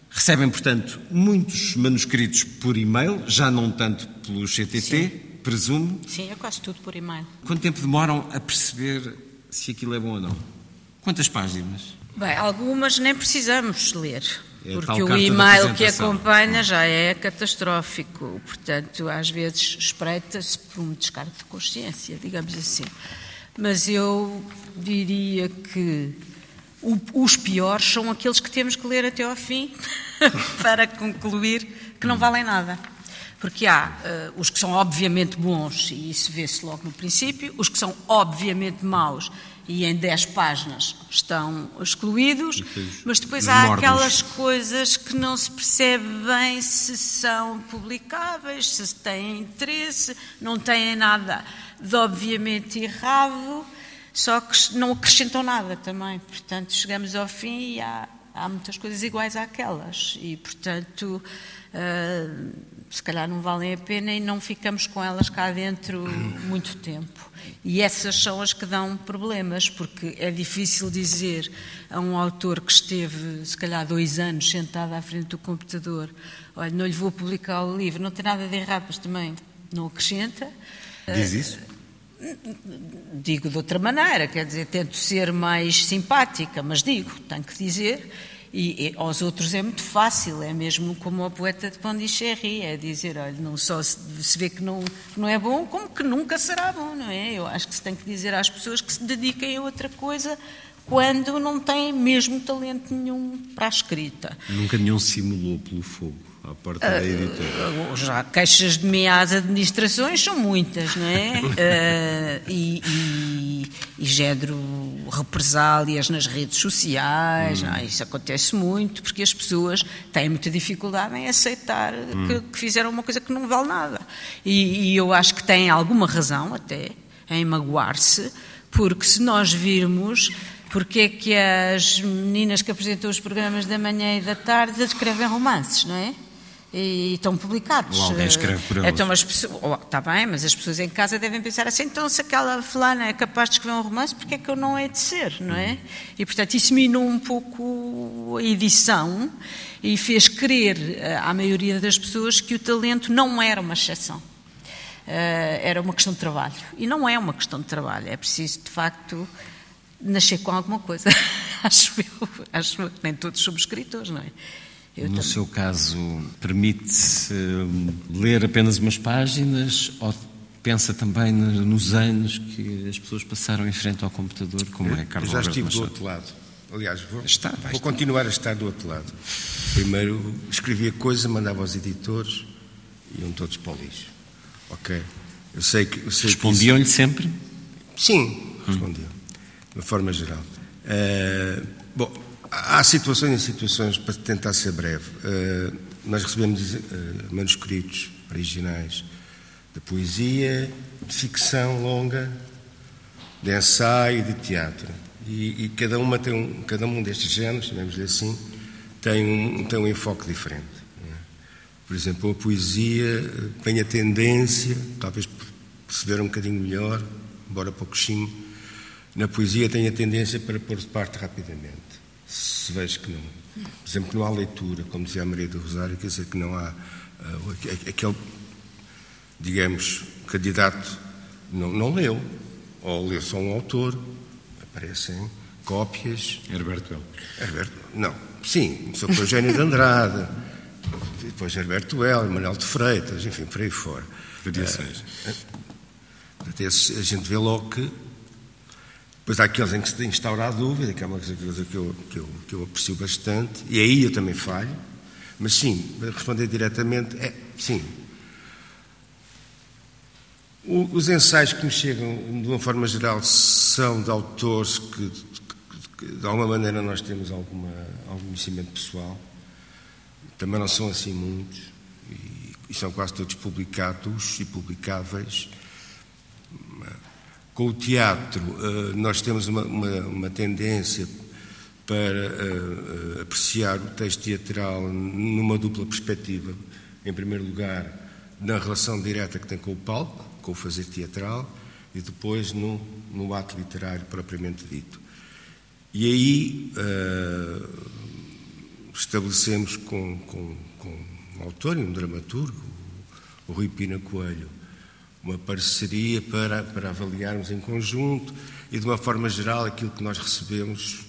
recebem, portanto, muitos manuscritos por e-mail, já não tanto pelo CTT, presumo. Sim, é quase tudo por e-mail. Quanto tempo demoram a perceber se aquilo é bom ou não? Quantas páginas? Bem, algumas nem precisamos ler. É Porque o e-mail que acompanha já é catastrófico. Portanto, às vezes espreita-se por um descargo de consciência, digamos assim. Mas eu diria que o- os piores são aqueles que temos que ler até ao fim para concluir que não valem nada. Porque há eh, os que são obviamente bons, e isso vê-se logo no princípio, os que são obviamente maus e em 10 páginas estão excluídos, mas depois há aquelas coisas que não se percebe bem se são publicáveis, se têm interesse, não têm nada de obviamente errado, só que não acrescentam nada também. Portanto, chegamos ao fim e há, há muitas coisas iguais àquelas. E, portanto, ah, se calhar não valem a pena e não ficamos com elas cá dentro muito tempo. E essas são as que dão problemas, porque é difícil dizer a um autor que esteve, se calhar, dois anos sentado à frente do computador: olha, não lhe vou publicar o livro, não tem nada de errado, mas também não acrescenta. Diz isso? Digo de outra maneira, quer dizer, tento ser mais simpática, mas digo, tenho que dizer. E, e, aos outros é muito fácil, é mesmo como o poeta de Pondichéry, é dizer, olha, não só se, se vê que não, não é bom, como que nunca será bom, não é? Eu acho que se tem que dizer às pessoas que se dediquem a outra coisa quando não têm mesmo talento nenhum para a escrita. Nunca nenhum simulou pelo fogo à porta da editora. Uh, já queixas de mim às administrações são muitas, não é? uh, e, e, e género represálias nas redes sociais, hum. não, isso acontece muito, porque as pessoas têm muita dificuldade em aceitar hum. que, que, fizeram uma coisa que não vale nada. E, e eu acho que têm alguma razão até em magoar-se, porque se nós virmos porque é que as meninas que apresentam os programas da manhã e da tarde escrevem romances, não é? E estão publicados. Ou alguém escreve por elas. Então as pessoas, oh, está bem, mas as pessoas em casa devem pensar assim, então se aquela fulana é capaz de escrever um romance, porque é que eu não hei de ser, não é? E portanto isso minou um pouco a edição e fez crer eh, à maioria das pessoas que o talento não era uma exceção. Uh, era uma questão de trabalho. E não é uma questão de trabalho, é preciso de facto nascer com alguma coisa. acho eu, acho que nem todos somos escritores, não é? Eu no também. seu caso, permite-se hum, ler apenas umas páginas ou pensa também nos anos que as pessoas passaram em frente ao computador, como é Carlos Eu já estive do outro lado. Aliás, vou, Está, vou continuar a estar do outro lado. Primeiro escrevia coisa, mandava aos editores e iam todos para o lixo. Ok? Eu sei que. Respondiam-lhe isso... sempre? Sim, respondiam. Hum. De uma forma geral. Uh, bom, Há situações e situações, para tentar ser breve. Uh, nós recebemos uh, manuscritos originais de poesia, de ficção longa, de ensaio e de teatro. E, e, cada, uma tem um, cada um destes géneros, chamemos-lhe assim, tem um, tem um enfoque diferente. É? Por exemplo, a poesia eh, tem a tendência, talvez perceber um bocadinho melhor, embora pouquinho, na poesia tem a tendência para pôr de parte rapidamente se vejo que não. Por exemplo, que não há leitura, como dizia a Maria do Rosário, quer dizer que não há uh, aquele, digamos, candidato não, não leu, ou leu só um autor, aparecem cópias. Herberto El. Herberto, não, sim, sou Eugênio de Andrade, depois Herberto El, Manuel de Freitas, enfim, por aí fora. Variações. Uh, a gente vê logo que Pois há aqueles em que se instaura a dúvida, que é uma coisa que eu, que, eu, que eu aprecio bastante, e aí eu também falho, mas sim, responder diretamente é sim. O, os ensaios que me chegam, de uma forma geral, são de autores que, que, que de alguma maneira nós temos alguma, algum conhecimento pessoal, também não são assim muitos, e, e são quase todos publicados e publicáveis com o teatro, eh, nós temos uma, uma, uma tendência para eh, eh, apreciar o texto teatral numa dupla perspectiva. Em primeiro lugar, na relação direta que tem com o palco, com o fazer teatral, e depois no, no ato literário propriamente dito. E aí uh, estabelecemos com, com, com um autor e um dramaturgo, o Rui Pina Coelho, uma parceria para, para avaliarmos em conjunto e, de uma forma geral, aquilo que nós recebemos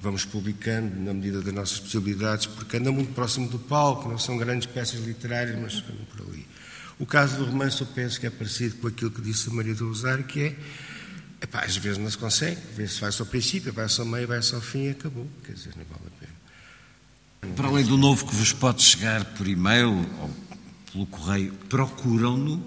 vamos publicando na medida das nossas possibilidades, porque anda muito próximo do palco, não são grandes peças literárias, mas andam por ali. O caso do romance, eu penso que é parecido com aquilo que disse a Maria do Rosário, que é, epá, às vezes não se consegue, às vezes vai só ao princípio, vai só ao meio, vai só ao fim e acabou. Quer dizer, não vale a pena. Para além do novo que vos pode chegar por e-mail ou pelo correio, procuram-no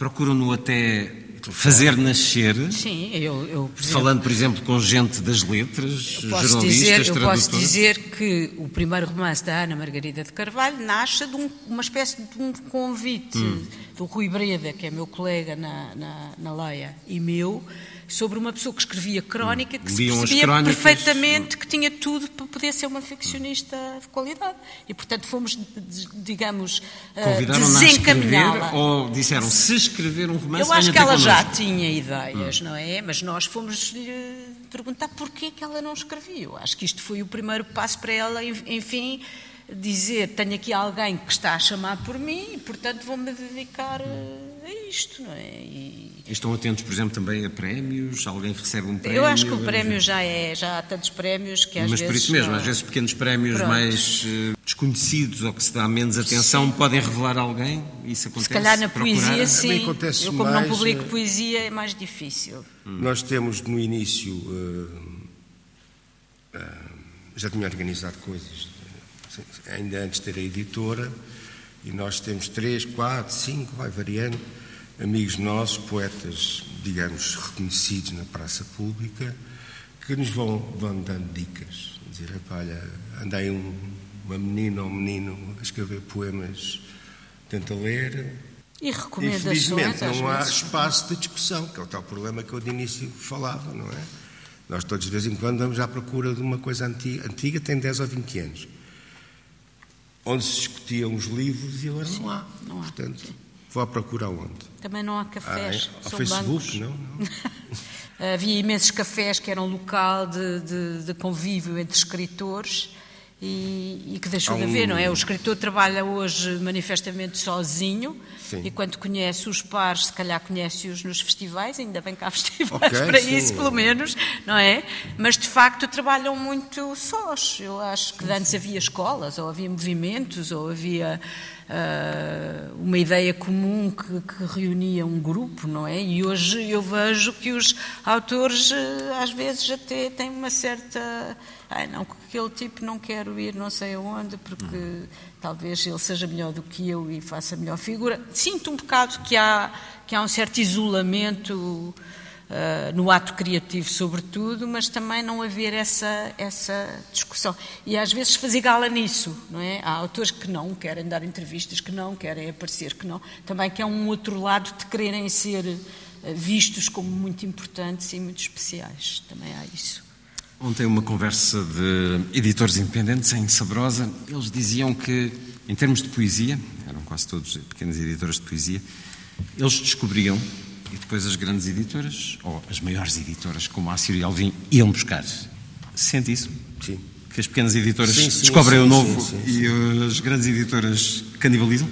procuram-no até fazer nascer. Sim, eu, eu por exemplo, falando, por exemplo, com gente das letras, jornalistas, dizer, Eu posso dizer que o primeiro romance da Ana Margarida de Carvalho nasce de um, uma espécie de um convite hum. do Rui Breda, que é meu colega na, na, na Leia, e meu, sobre uma pessoa que escrevia crónica, que Liam se percebia perfeitamente que tinha tudo para poder ser uma ficcionista de qualidade. E, portanto, fomos, digamos, eh, desencaminhá-la. Ou disseram, se escrever um romance, Eu acho que ela já tinha ideias, hum. não é? Mas nós fomos lhe perguntar porquê que ela não escrevia. Eu acho que isto foi o primeiro passo para ela, enfim, dizer, tenho aqui alguém que está a chamar por mim e, portanto, vou-me dedicar... Hum é isto, não é? E... Estão atentos, por exemplo, também a prémios? Alguém recebe um prémio? Eu acho que o prémio já é, já há tantos prémios que às Mas vezes... por isso mesmo, não... às vezes pequenos prémios Pronto. mais uh, desconhecidos ou que se dá menos atenção Sim. podem revelar alguém? Isso acontece? Se calhar na Procurar? poesia, sim. acontece Eu, como mais, não publico eh, poesia, é mais difícil. Nós temos no início, eh, já tinha organizado coisas, ainda antes de ter a editora, e nós temos três, quatro, cinco, vai variando, amigos nossos, poetas, digamos, reconhecidos na praça pública, que nos vão, vão dando dicas. Dizer, "Epá, olha, andei um, uma menina ou um menino a escrever poemas, tenta ler, E recomendações, Infelizmente não há vezes. espaço de discussão, que é o tal problema que eu de início falava, não é? Nós todos de vez em quando vamos à procura de uma coisa antiga, antiga tem 10 ou 20 anos, onde se discutiam os livros e agora não há. não há. Portanto, vou à procura aonde? Também não há cafés, Ah, é? Ao são Facebook, bancos. não? não. Havia imensos cafés que eram local de, de- de convívio entre escritores e, e que deixou Há de um- haver, não é? O escritor trabalha hoje manifestamente sozinho Sim. e quando conhece os pares, se calhar conhece-os nos festivais, ainda bem que há festivais Ok, para sim. isso, pelo menos, não é? Mas de facto trabalham muito sós. Eu acho que antes havia escolas, ou havia movimentos, ou havia ah, uma ideia comum que, que reunia um grupo, não é? E hoje eu vejo que os autores eh, às vezes até têm uma certa. Ai, não, com aquele tipo não quero ir não sei aonde, porque talvez ele seja melhor do que eu e faça melhor figura. Sinto um bocado que há, que há um certo isolamento Uh, no ato criativo, sobretudo, mas também não haver essa, essa discussão. E às vezes fazer gala nisso, não é? Há autores que não querem dar entrevistas, que não querem aparecer, que não. Também que é um outro lado de quererem ser uh, vistos como muito importantes e muito especiais. Também há isso. Ontem uma conversa de editores independentes em Sabrosa, eles diziam que, em termos de poesia, eram quase todos pequenos editores de poesia, eles descobriam e depois as grandes editoras, ou as maiores editoras, como a Ciro e Alvim, iam buscar. Sente isso? Sim. Que as pequenas editoras Sim, sim, descobrem sim, o novo sim, sim, e as grandes editoras canibalizam?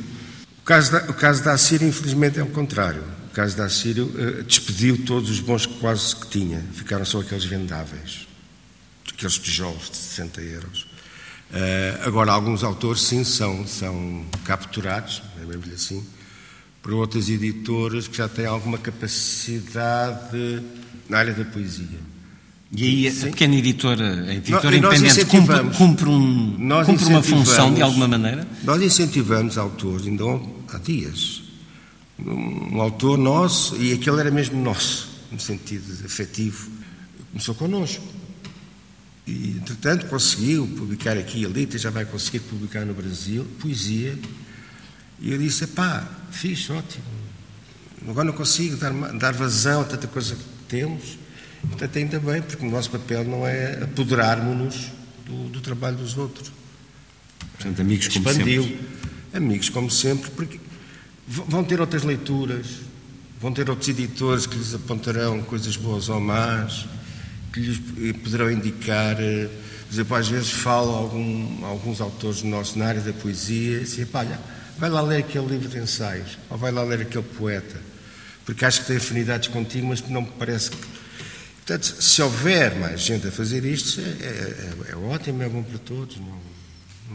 O caso da, o caso da Assírio, infelizmente, é o contrário. O caso da Assírio eh, despediu todos os bons que quase que tinha. Ficaram só aqueles vendáveis. Aqueles tijolos de 60 euros. Eh, agora, alguns autores, sim, são, são capturados, é mesmo assim, por outras editoras que já têm alguma capacidade na área da poesia. E aí a Sim. pequena editora, a editora nós independente, cumpre, cumpre, um, cumpre uma função de alguma maneira? Nós incentivamos autores, ainda há dias. Um, um autor nosso, e aquele era mesmo nosso, no sentido afetivo, começou connosco. E, entretanto, conseguiu publicar aqui e ali, até já vai conseguir publicar no Brasil, poesia. E eu disse: pá, fixe, ótimo. Agora não consigo dar, dar vazão a tanta coisa que temos. Portanto, ainda bem, porque o nosso papel não é apoderarmos-nos do, do trabalho dos outros. Portanto, amigos como Expandiu. sempre. Amigos, como sempre, porque vão ter outras leituras, vão ter outros editores que lhes apontarão coisas boas ou más, que lhes poderão indicar. eh, Por exemplo, às vezes falo a algum, alguns autores nossos na área da poesia e assim, "Epá, olha, vai lá ler aquele livro de ensaios, ou vai lá ler aquele poeta, porque acho que tem afinidades contigo, mas não me parece que. Portanto, se houver mais gente a fazer isto, é, é- é ótimo, é bom para todos. Não, não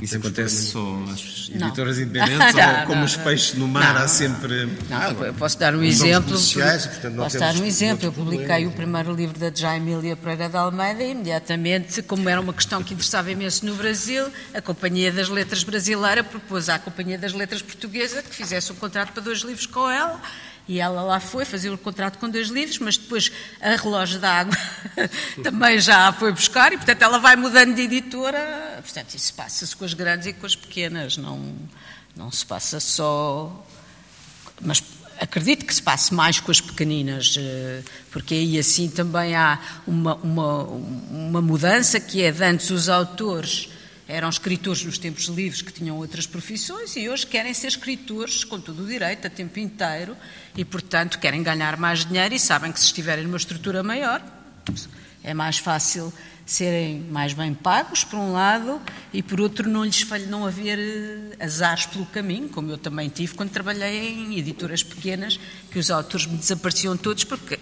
Isso acontece só às Não. editoras independentes Não, ou como não, os peixes no mar Não. há sempre. Não, eu posso dar um exemplo. portanto, posso dar um exemplo. Eu publiquei problema. o primeiro livro da Jaimília Pereira de Almeida e imediatamente, como era uma questão que interessava imenso no Brasil, a Companhia das Letras Brasileira propôs à Companhia das Letras Portuguesa que fizesse um contrato para dois livros com ela. E ela lá foi fazer o contrato com dois livros, mas depois a relógio da água também já a foi buscar e, portanto, ela vai mudando de editora. Portanto, isso passa-se com as grandes e com as pequenas, não, não se passa só mas acredito que se passe mais com as pequeninas, eh, porque aí assim também há uma, uma, uma mudança que é de antes os autores eram escritores nos tempos livres que tinham outras profissões e hoje querem ser escritores com todo o direito, a tempo inteiro, e portanto querem ganhar mais dinheiro e sabem que se estiverem numa estrutura maior, É mais fácil serem mais bem pagos, por um lado, e por outro, não lhes falha não haver eh, azares pelo caminho, como eu também tive quando trabalhei em editoras pequenas, que os autores me desapareciam todos porque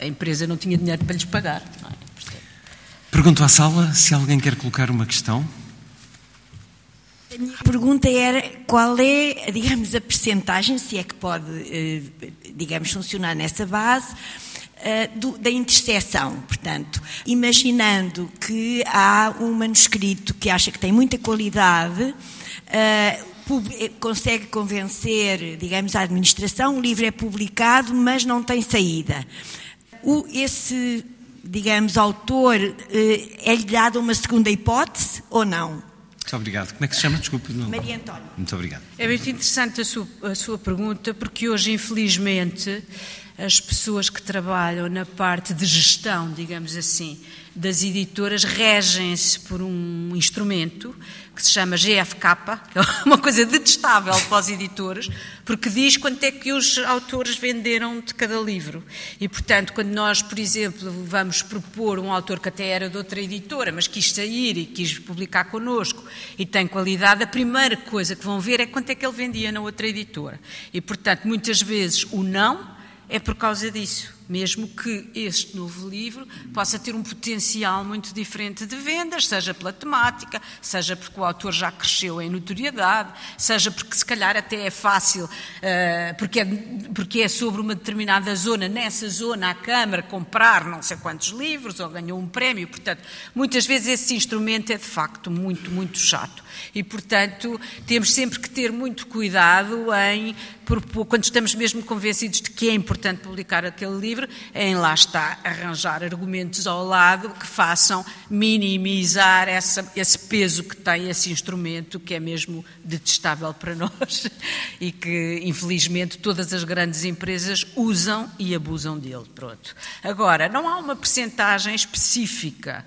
a, empresa não tinha dinheiro para lhes pagar. É? Pergunto à sala se alguém quer colocar uma questão. A pergunta era qual é, digamos, a percentagem, se é que pode, eh, digamos, funcionar nessa base, eh, da interseção. Portanto, imaginando que há um manuscrito que acha que tem muita qualidade, eh, consegue convencer, digamos, a administração, o livro é publicado, mas não tem saída. esse, digamos, autor, é-lhe dada uma segunda hipótese ou não? Muito obrigado. Como é que se chama? Desculpe. Não. Maria Antónia. Muito obrigado. É muito interessante a sua, a sua pergunta, porque hoje, infelizmente, as pessoas que trabalham na parte de gestão, digamos assim, das editoras regem-se por um instrumento que se chama GFK, que é uma coisa detestável para os editores, porque diz quanto é que os autores venderam de cada livro. E, portanto, quando nós, por exemplo, vamos propor um autor que até era de outra editora, mas quis sair e quis publicar connosco e tem qualidade, a primeira coisa que vão ver é quanto é que ele vendia na outra editora. E, portanto, muitas vezes o não é por causa disso mesmo que este novo livro possa ter um potencial muito diferente de vendas, seja pela temática, seja porque o autor já cresceu em notoriedade, seja porque se calhar até é fácil, uh, porque, é, porque é sobre uma determinada zona, nessa zona a Câmara comprar não sei quantos livros ou ganhou um prémio, portanto, muitas vezes esse instrumento é de facto muito, muito chato. E, portanto, temos sempre que ter muito cuidado em, quando estamos mesmo convencidos de que é importante publicar aquele livro, livre, em lá está arranjar argumentos ao lado que façam minimizar essa, esse peso que tem esse instrumento, que é mesmo detestável para nós e que, infelizmente, todas as grandes empresas usam e abusam dele. Pronto. Agora, não há uma percentagem específica.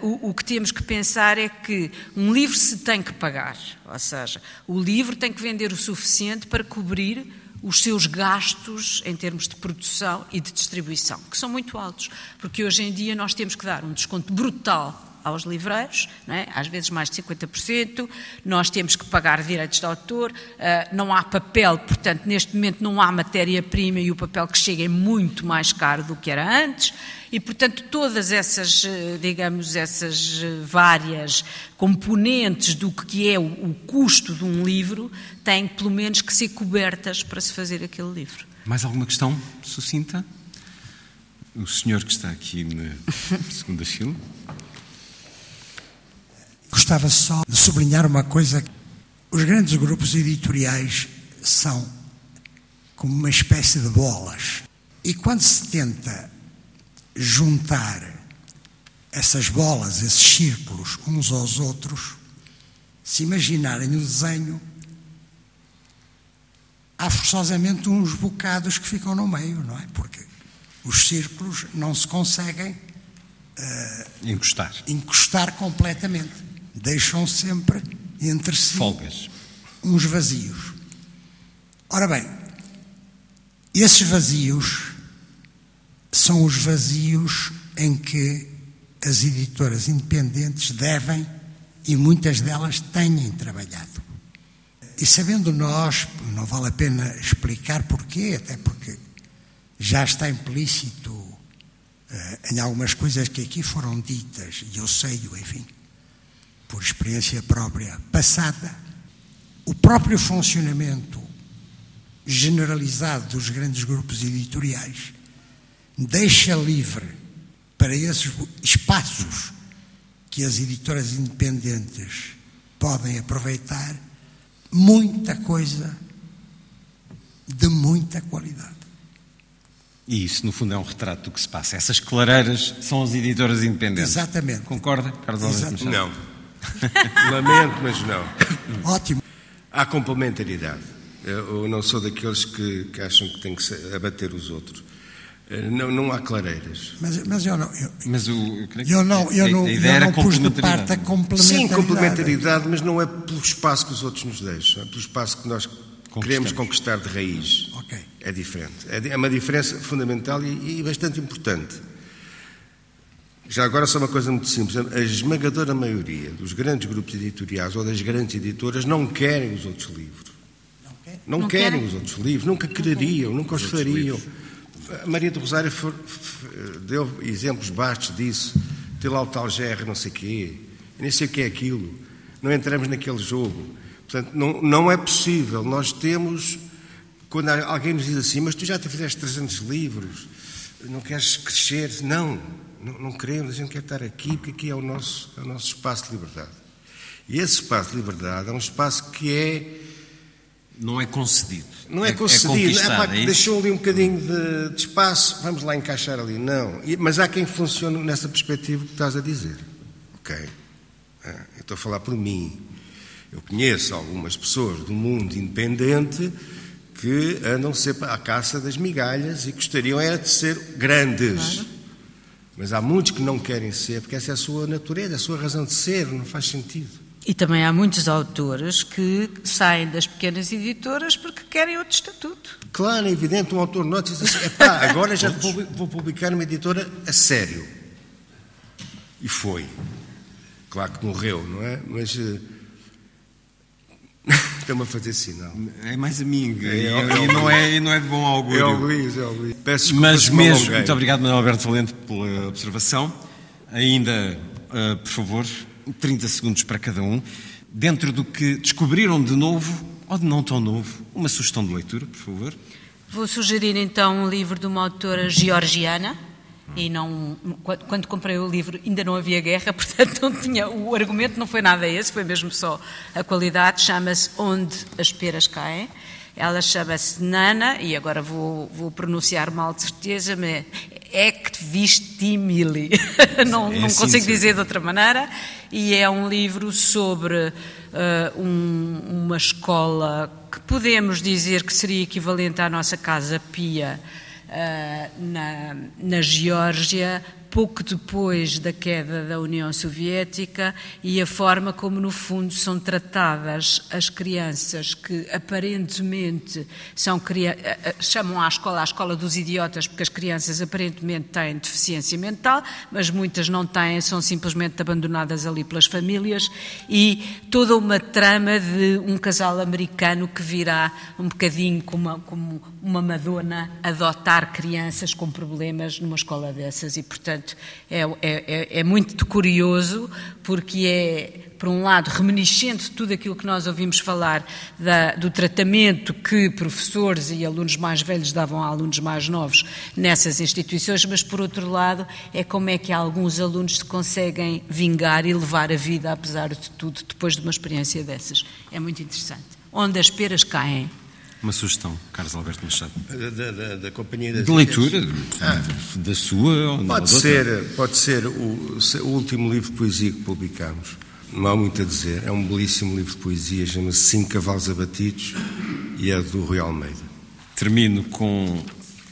Uh, o, o que temos que pensar é que um livro se tem que pagar, ou seja, o livro tem que vender o suficiente para cobrir os seus gastos em termos de produção e de distribuição, que são muito altos, porque hoje em dia nós temos que dar um desconto brutal aos livreiros, é? às vezes mais de 50%, nós temos que pagar direitos de autor, uh, não há papel, portanto, neste momento não há matéria-prima e o papel que chega é muito mais caro do que era antes. E, portanto, todas essas, eh, digamos, essas eh, várias componentes do que é o, custo de um livro têm, pelo menos, que ser cobertas para se fazer aquele livro. Mais alguma questão sucinta? O senhor que está aqui na segunda fila. Gostava só de sublinhar uma coisa. Os grandes grupos editoriais são como uma espécie de bolas. E quando se tenta juntar essas bolas, esses círculos, uns aos outros, se imaginarem o desenho, há forçosamente uns bocados que ficam no meio, não é? Porque os círculos não se conseguem uh, encostar. encostar completamente. Deixam sempre entre si folgas, uns vazios. Ora bem, esses vazios são os vazios em que as editoras independentes devem e muitas delas têm trabalhado. E sabendo nós, não vale a pena explicar porquê, até porque já está implícito uh, em algumas coisas que aqui foram ditas, e eu sei-o, enfim, por experiência própria passada, o próprio funcionamento generalizado dos grandes grupos editoriais deixa livre para esses espaços que as editoras independentes podem aproveitar muita coisa de muita qualidade. E isso, no fundo, é um retrato do que se passa. Essas clareiras são as editoras independentes. Exatamente. Concorda, Carlos Exatamente. Não. Lamento, mas não. Ótimo. Há complementaridade. Eu não sou daqueles que, que acham que tem que abater os outros. Eh, não, não há clareiras. Mas, mas eu não. Eu, mas o, eu não, eu não, eu não pus de parte a complementaridade. Sim, complementaridade, mas não é pelo espaço que os outros nos deixam, é pelo espaço que nós queremos conquistar de raiz. Okay. É diferente. É, é uma diferença fundamental e, e bastante importante. Já agora só uma coisa muito simples. A esmagadora maioria dos grandes grupos editoriais ou das grandes editoras não querem os outros livros. Não, Não querem, querem? os outros livros, nunca quereriam, nunca os fariam. A Maria do Rosário for- deu exemplos bastos disso. Tem lá o tal GR não sei quê, nem sei o que é aquilo. Não entramos naquele jogo. Portanto, não, não é possível. Nós temos, quando alguém nos diz assim, mas tu já te fizeste 300 livros, não queres crescer? Não, não, não queremos, a gente quer estar aqui, porque aqui é o nosso, é o nosso espaço de liberdade. E esse espaço de liberdade é um espaço que é Não é concedido. não é concedido. É, pá, é deixou ali um bocadinho de, de espaço, vamos lá encaixar ali. Não. E- mas há quem funcione nessa perspectiva que estás a dizer. Ok. Ah, eu estou a falar por mim. Eu conheço algumas pessoas do mundo independente que andam sempre à caça das migalhas e gostariam era de ser grandes. Mas há muitos que não querem ser, porque essa é a sua natureza, a sua razão de ser, não faz sentido. E também há muitos autores que saem das pequenas editoras porque querem outro estatuto. Claro, é evidente, um autor nota diz assim, epá, agora já vou, vou publicar numa editora a sério. E foi. Claro que morreu, não é? Mas... Estão-me a fazer sinal. É mais a mim. É, e, é o e não é, não é de bom augúrio. É o Luís, é o Luís. Peço desculpa Mas me mesmo, muito obrigado, Manuel Alberto Valente, pela observação. Ainda, ah, por favor, 30 segundos para cada um. Dentro do que descobriram de novo, ou de não tão novo, uma sugestão de leitura, por favor. Vou sugerir então um livro de uma autora georgiana. E não, quando, comprei o livro ainda não havia guerra, portanto não tinha, o argumento não foi nada esse, foi mesmo só a qualidade. Chama-se Onde as Peras Caem. Ela chama-se Nana, e agora vou, vou pronunciar mal de certeza, mas Ekvistimili. não, É não consigo dizer de outra maneira. E é um livro sobre eh, um- uma escola que podemos dizer que seria equivalente à nossa Casa Pia na, na Geórgia, pouco depois da queda da União Soviética, e a forma como, no fundo, são tratadas as crianças que aparentemente são eh, eh, chamam à escola a escola dos idiotas, porque as crianças aparentemente têm deficiência mental, mas muitas não têm, são simplesmente abandonadas ali pelas famílias, e toda uma trama de um casal americano que virá um bocadinho como como uma Madonna adotar crianças com problemas numa escola dessas, e portanto é, é- é- é muito curioso, porque é por um lado, reminiscente de tudo aquilo que nós ouvimos falar da- do tratamento que professores e alunos mais velhos davam a alunos mais novos nessas instituições, mas por outro lado, é como é que alguns alunos se conseguem vingar e levar a vida, apesar de tudo, depois de uma experiência dessas. É muito interessante. Onde as peras caem. Uma sugestão, Carlos Alberto Machado. Da, da- da- Companhia das De leitura. Ah, da sua ou Pode ser, pode ser o, o último livro de poesia que publicamos. Não há muito a dizer. É um belíssimo livro de poesia, chama-se Cinco Cavalos Abatidos e é do Rui Almeida. Termino com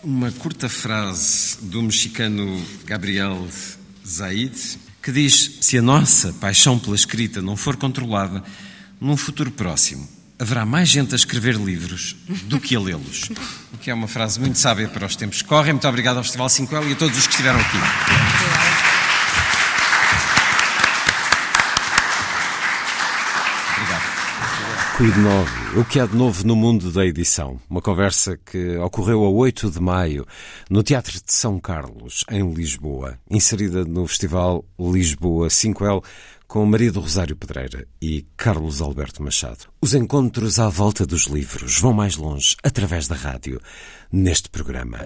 uma curta frase do mexicano Gabriel Zaid, que diz: Se a nossa paixão pela escrita não for controlada, num futuro próximo haverá mais gente a escrever livros do que a lê-los. O que é uma frase muito sábia para os tempos que correm. Muito obrigado ao Festival 5L e a todos os que estiveram aqui. O que há de novo no mundo da edição? Uma conversa que ocorreu a 8 de maio no Teatro de São Carlos, em Lisboa, inserida no Festival Lisboa 5L com Maria do Rosário Pedreira e Carlos Alberto Machado. Os encontros à volta dos livros vão mais longe através da rádio, neste programa.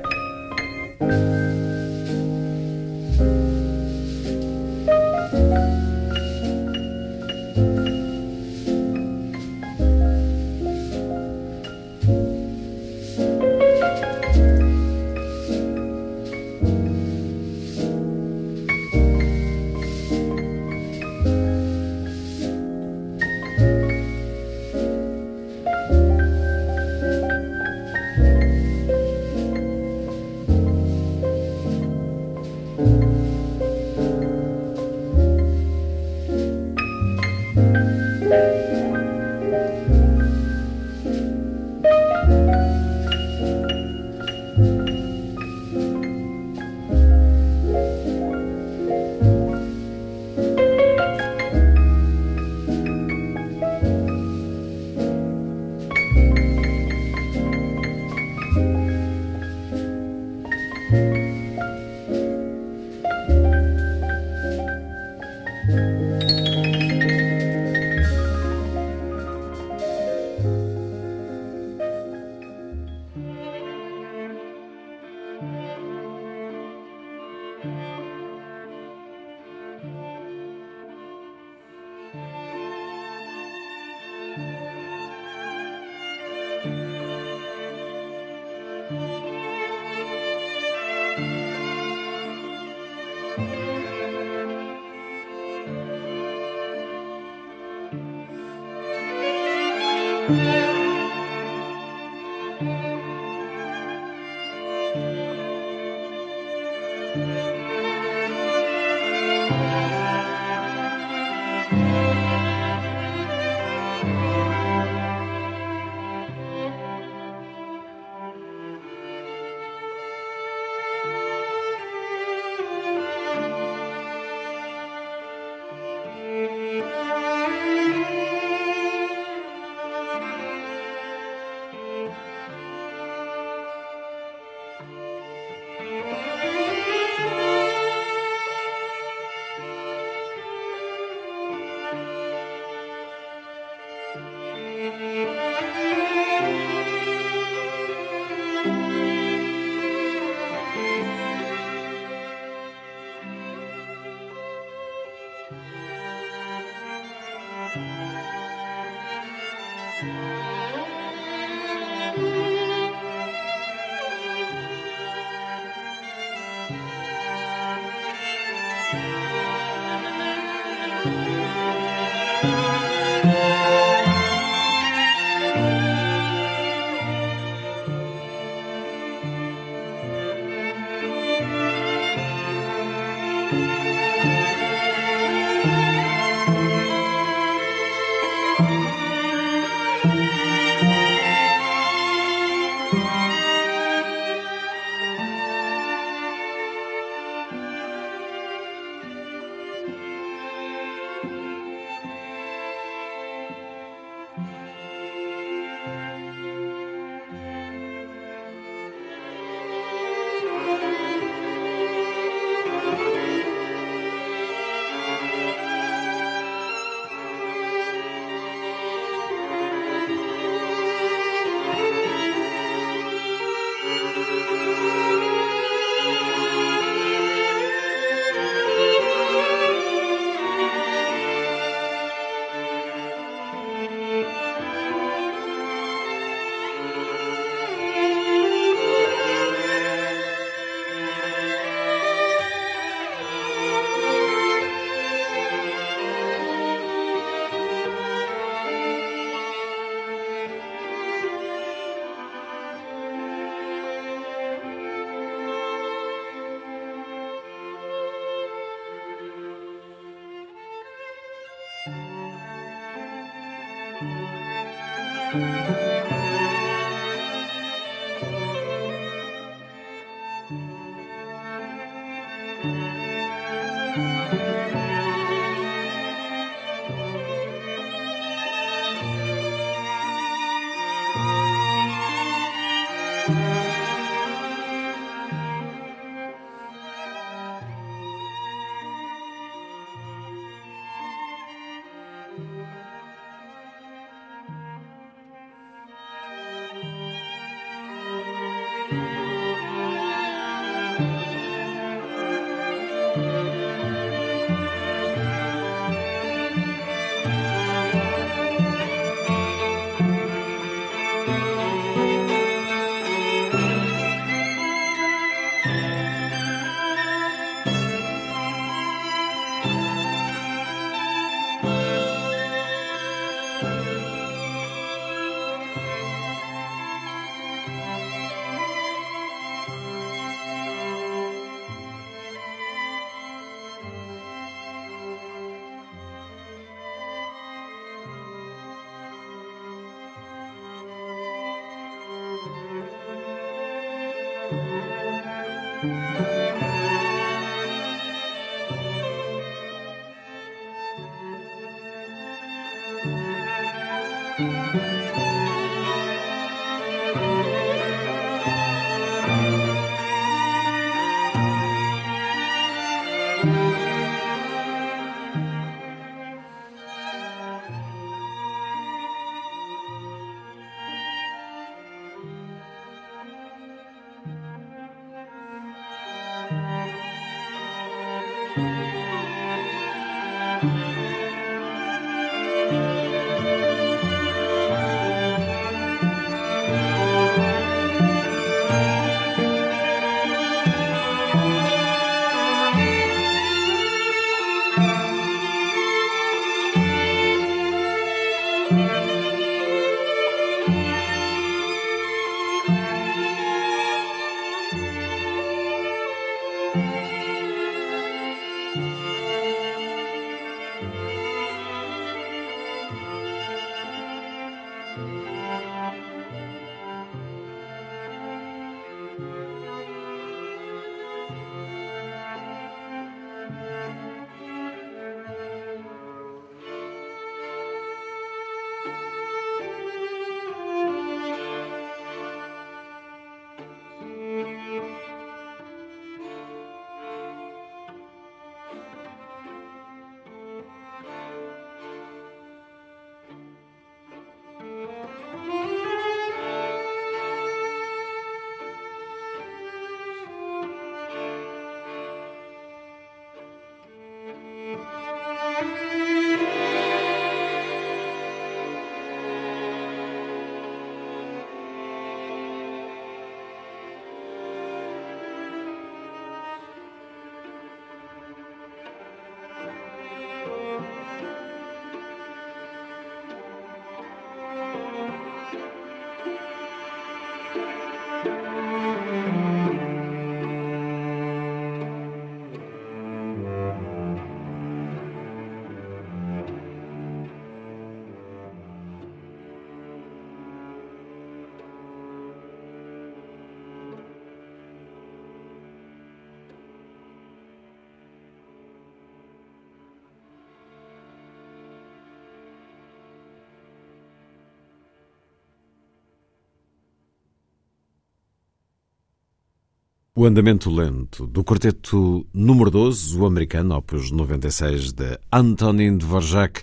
O Andamento Lento, do quarteto número 12, o americano, opus 96, de Antonin Dvorak,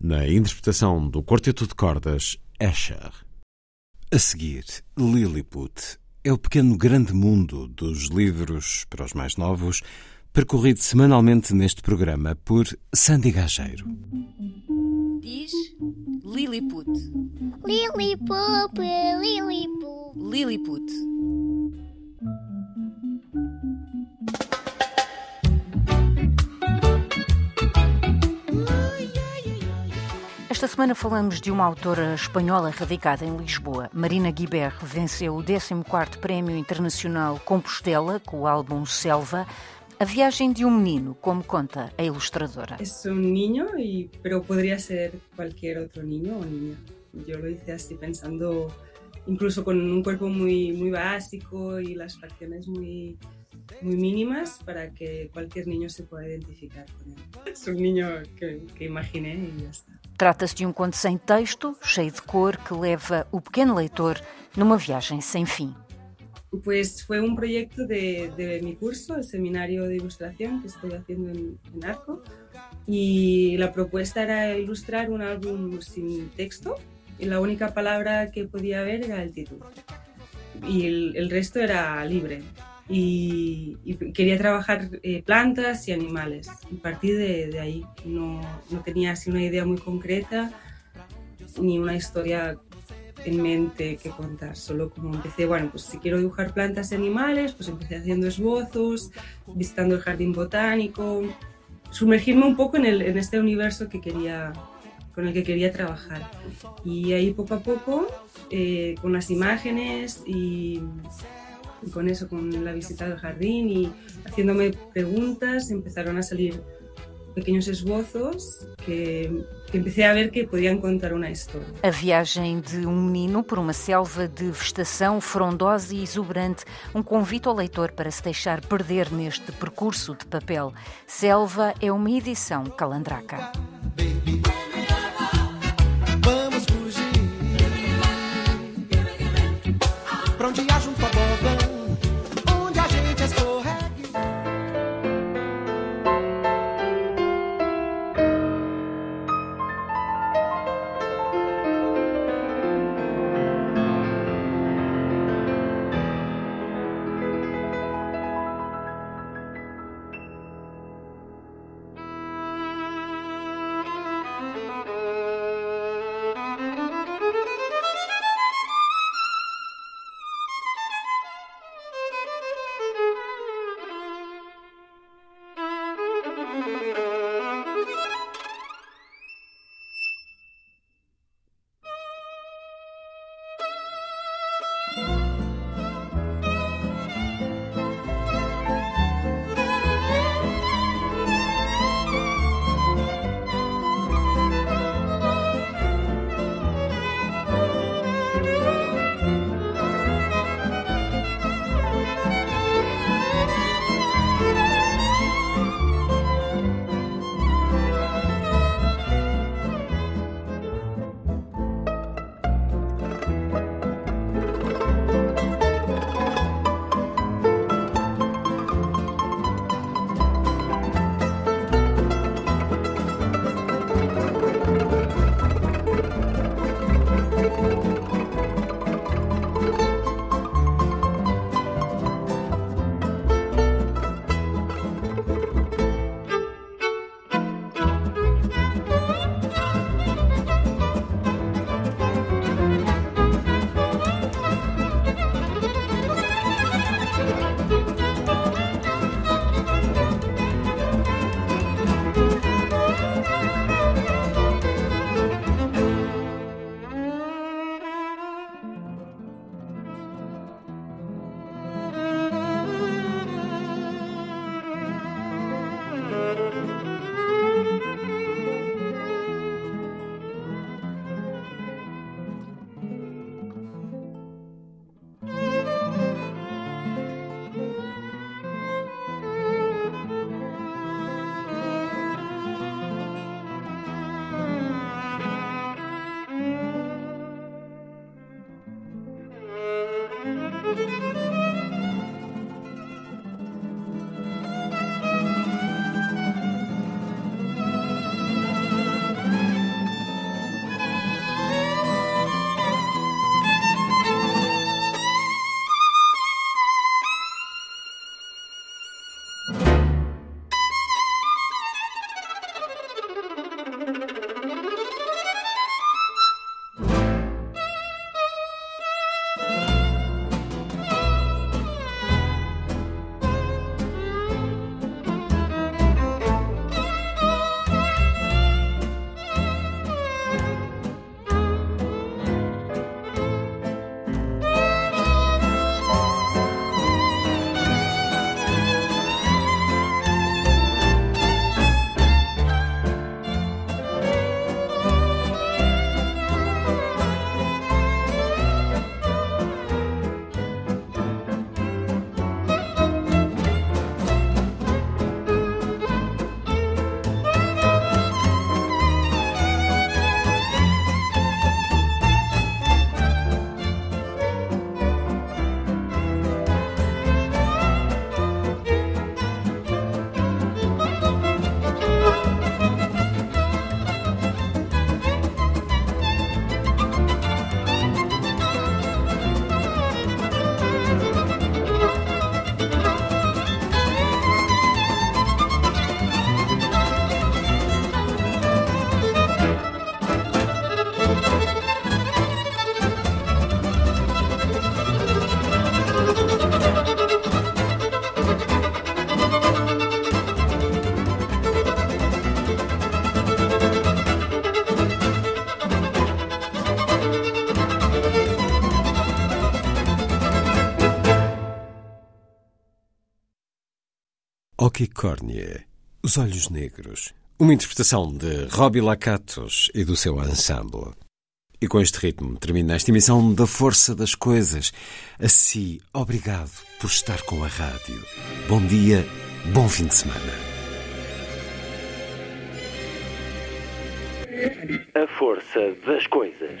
na interpretação do quarteto de cordas Escher. A seguir, Lilliput é o pequeno grande mundo dos livros para os mais novos, percorrido semanalmente neste programa por Sandy Gageiro. Diz Lilliput. Lilliput, Lilliput. Lilliput. Esta semana falamos de uma autora espanhola radicada em Lisboa. Marina Guiber venceu o 14º Prémio Internacional Compostela com o álbum Selva. A viagem de um menino, como conta a ilustradora. É um y, pero podría ser cualquier otro niño o niña. Yo lo hice así pensando, incluso con un cuerpo muy, muy básico y las facciones muy, muy mínimas para que cualquier niño se pueda identificar con él. Es un niño que, que imaginé y ya está. Trata-se de um conto sem texto, cheio de cor, que leva o pequeno leitor numa viagem sem fim. Pues fue un proyecto de, de, mi curso, el seminario de ilustración que estoy haciendo en, en, Arco. Y la propuesta era ilustrar un álbum sin texto y la única palabra que podía haber era el título. Y el, el resto era libre. Y, y quería trabajar eh, plantas y animales. Y partí de, de ahí. No, no tenía así una idea muy concreta ni una historia en mente que contar, solo como empecé, bueno, pues si quiero dibujar plantas y animales, pues empecé haciendo esbozos, visitando el jardín botánico, sumergirme un poco en, el, en este universo que quería, con el que quería trabajar. Y ahí poco a poco, eh, con las imágenes y, y con eso, con la visita del jardín y haciéndome preguntas, empezaron a salir pequenos esbozos que, que empecé a ver que podiam contar uma história. A viagem de um menino por uma selva de vegetação frondosa e exuberante, um convite ao leitor para se deixar perder neste percurso de papel. Selva é uma edição calandraca. Vamos Cornier, Os Olhos Negros, uma interpretação de Robbie Lacatos e do seu ensemble. E com este ritmo termina esta emissão da Força das Coisas. A si, obrigado por estar com a rádio. Bom dia, bom fim de semana. A força das coisas.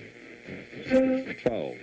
12.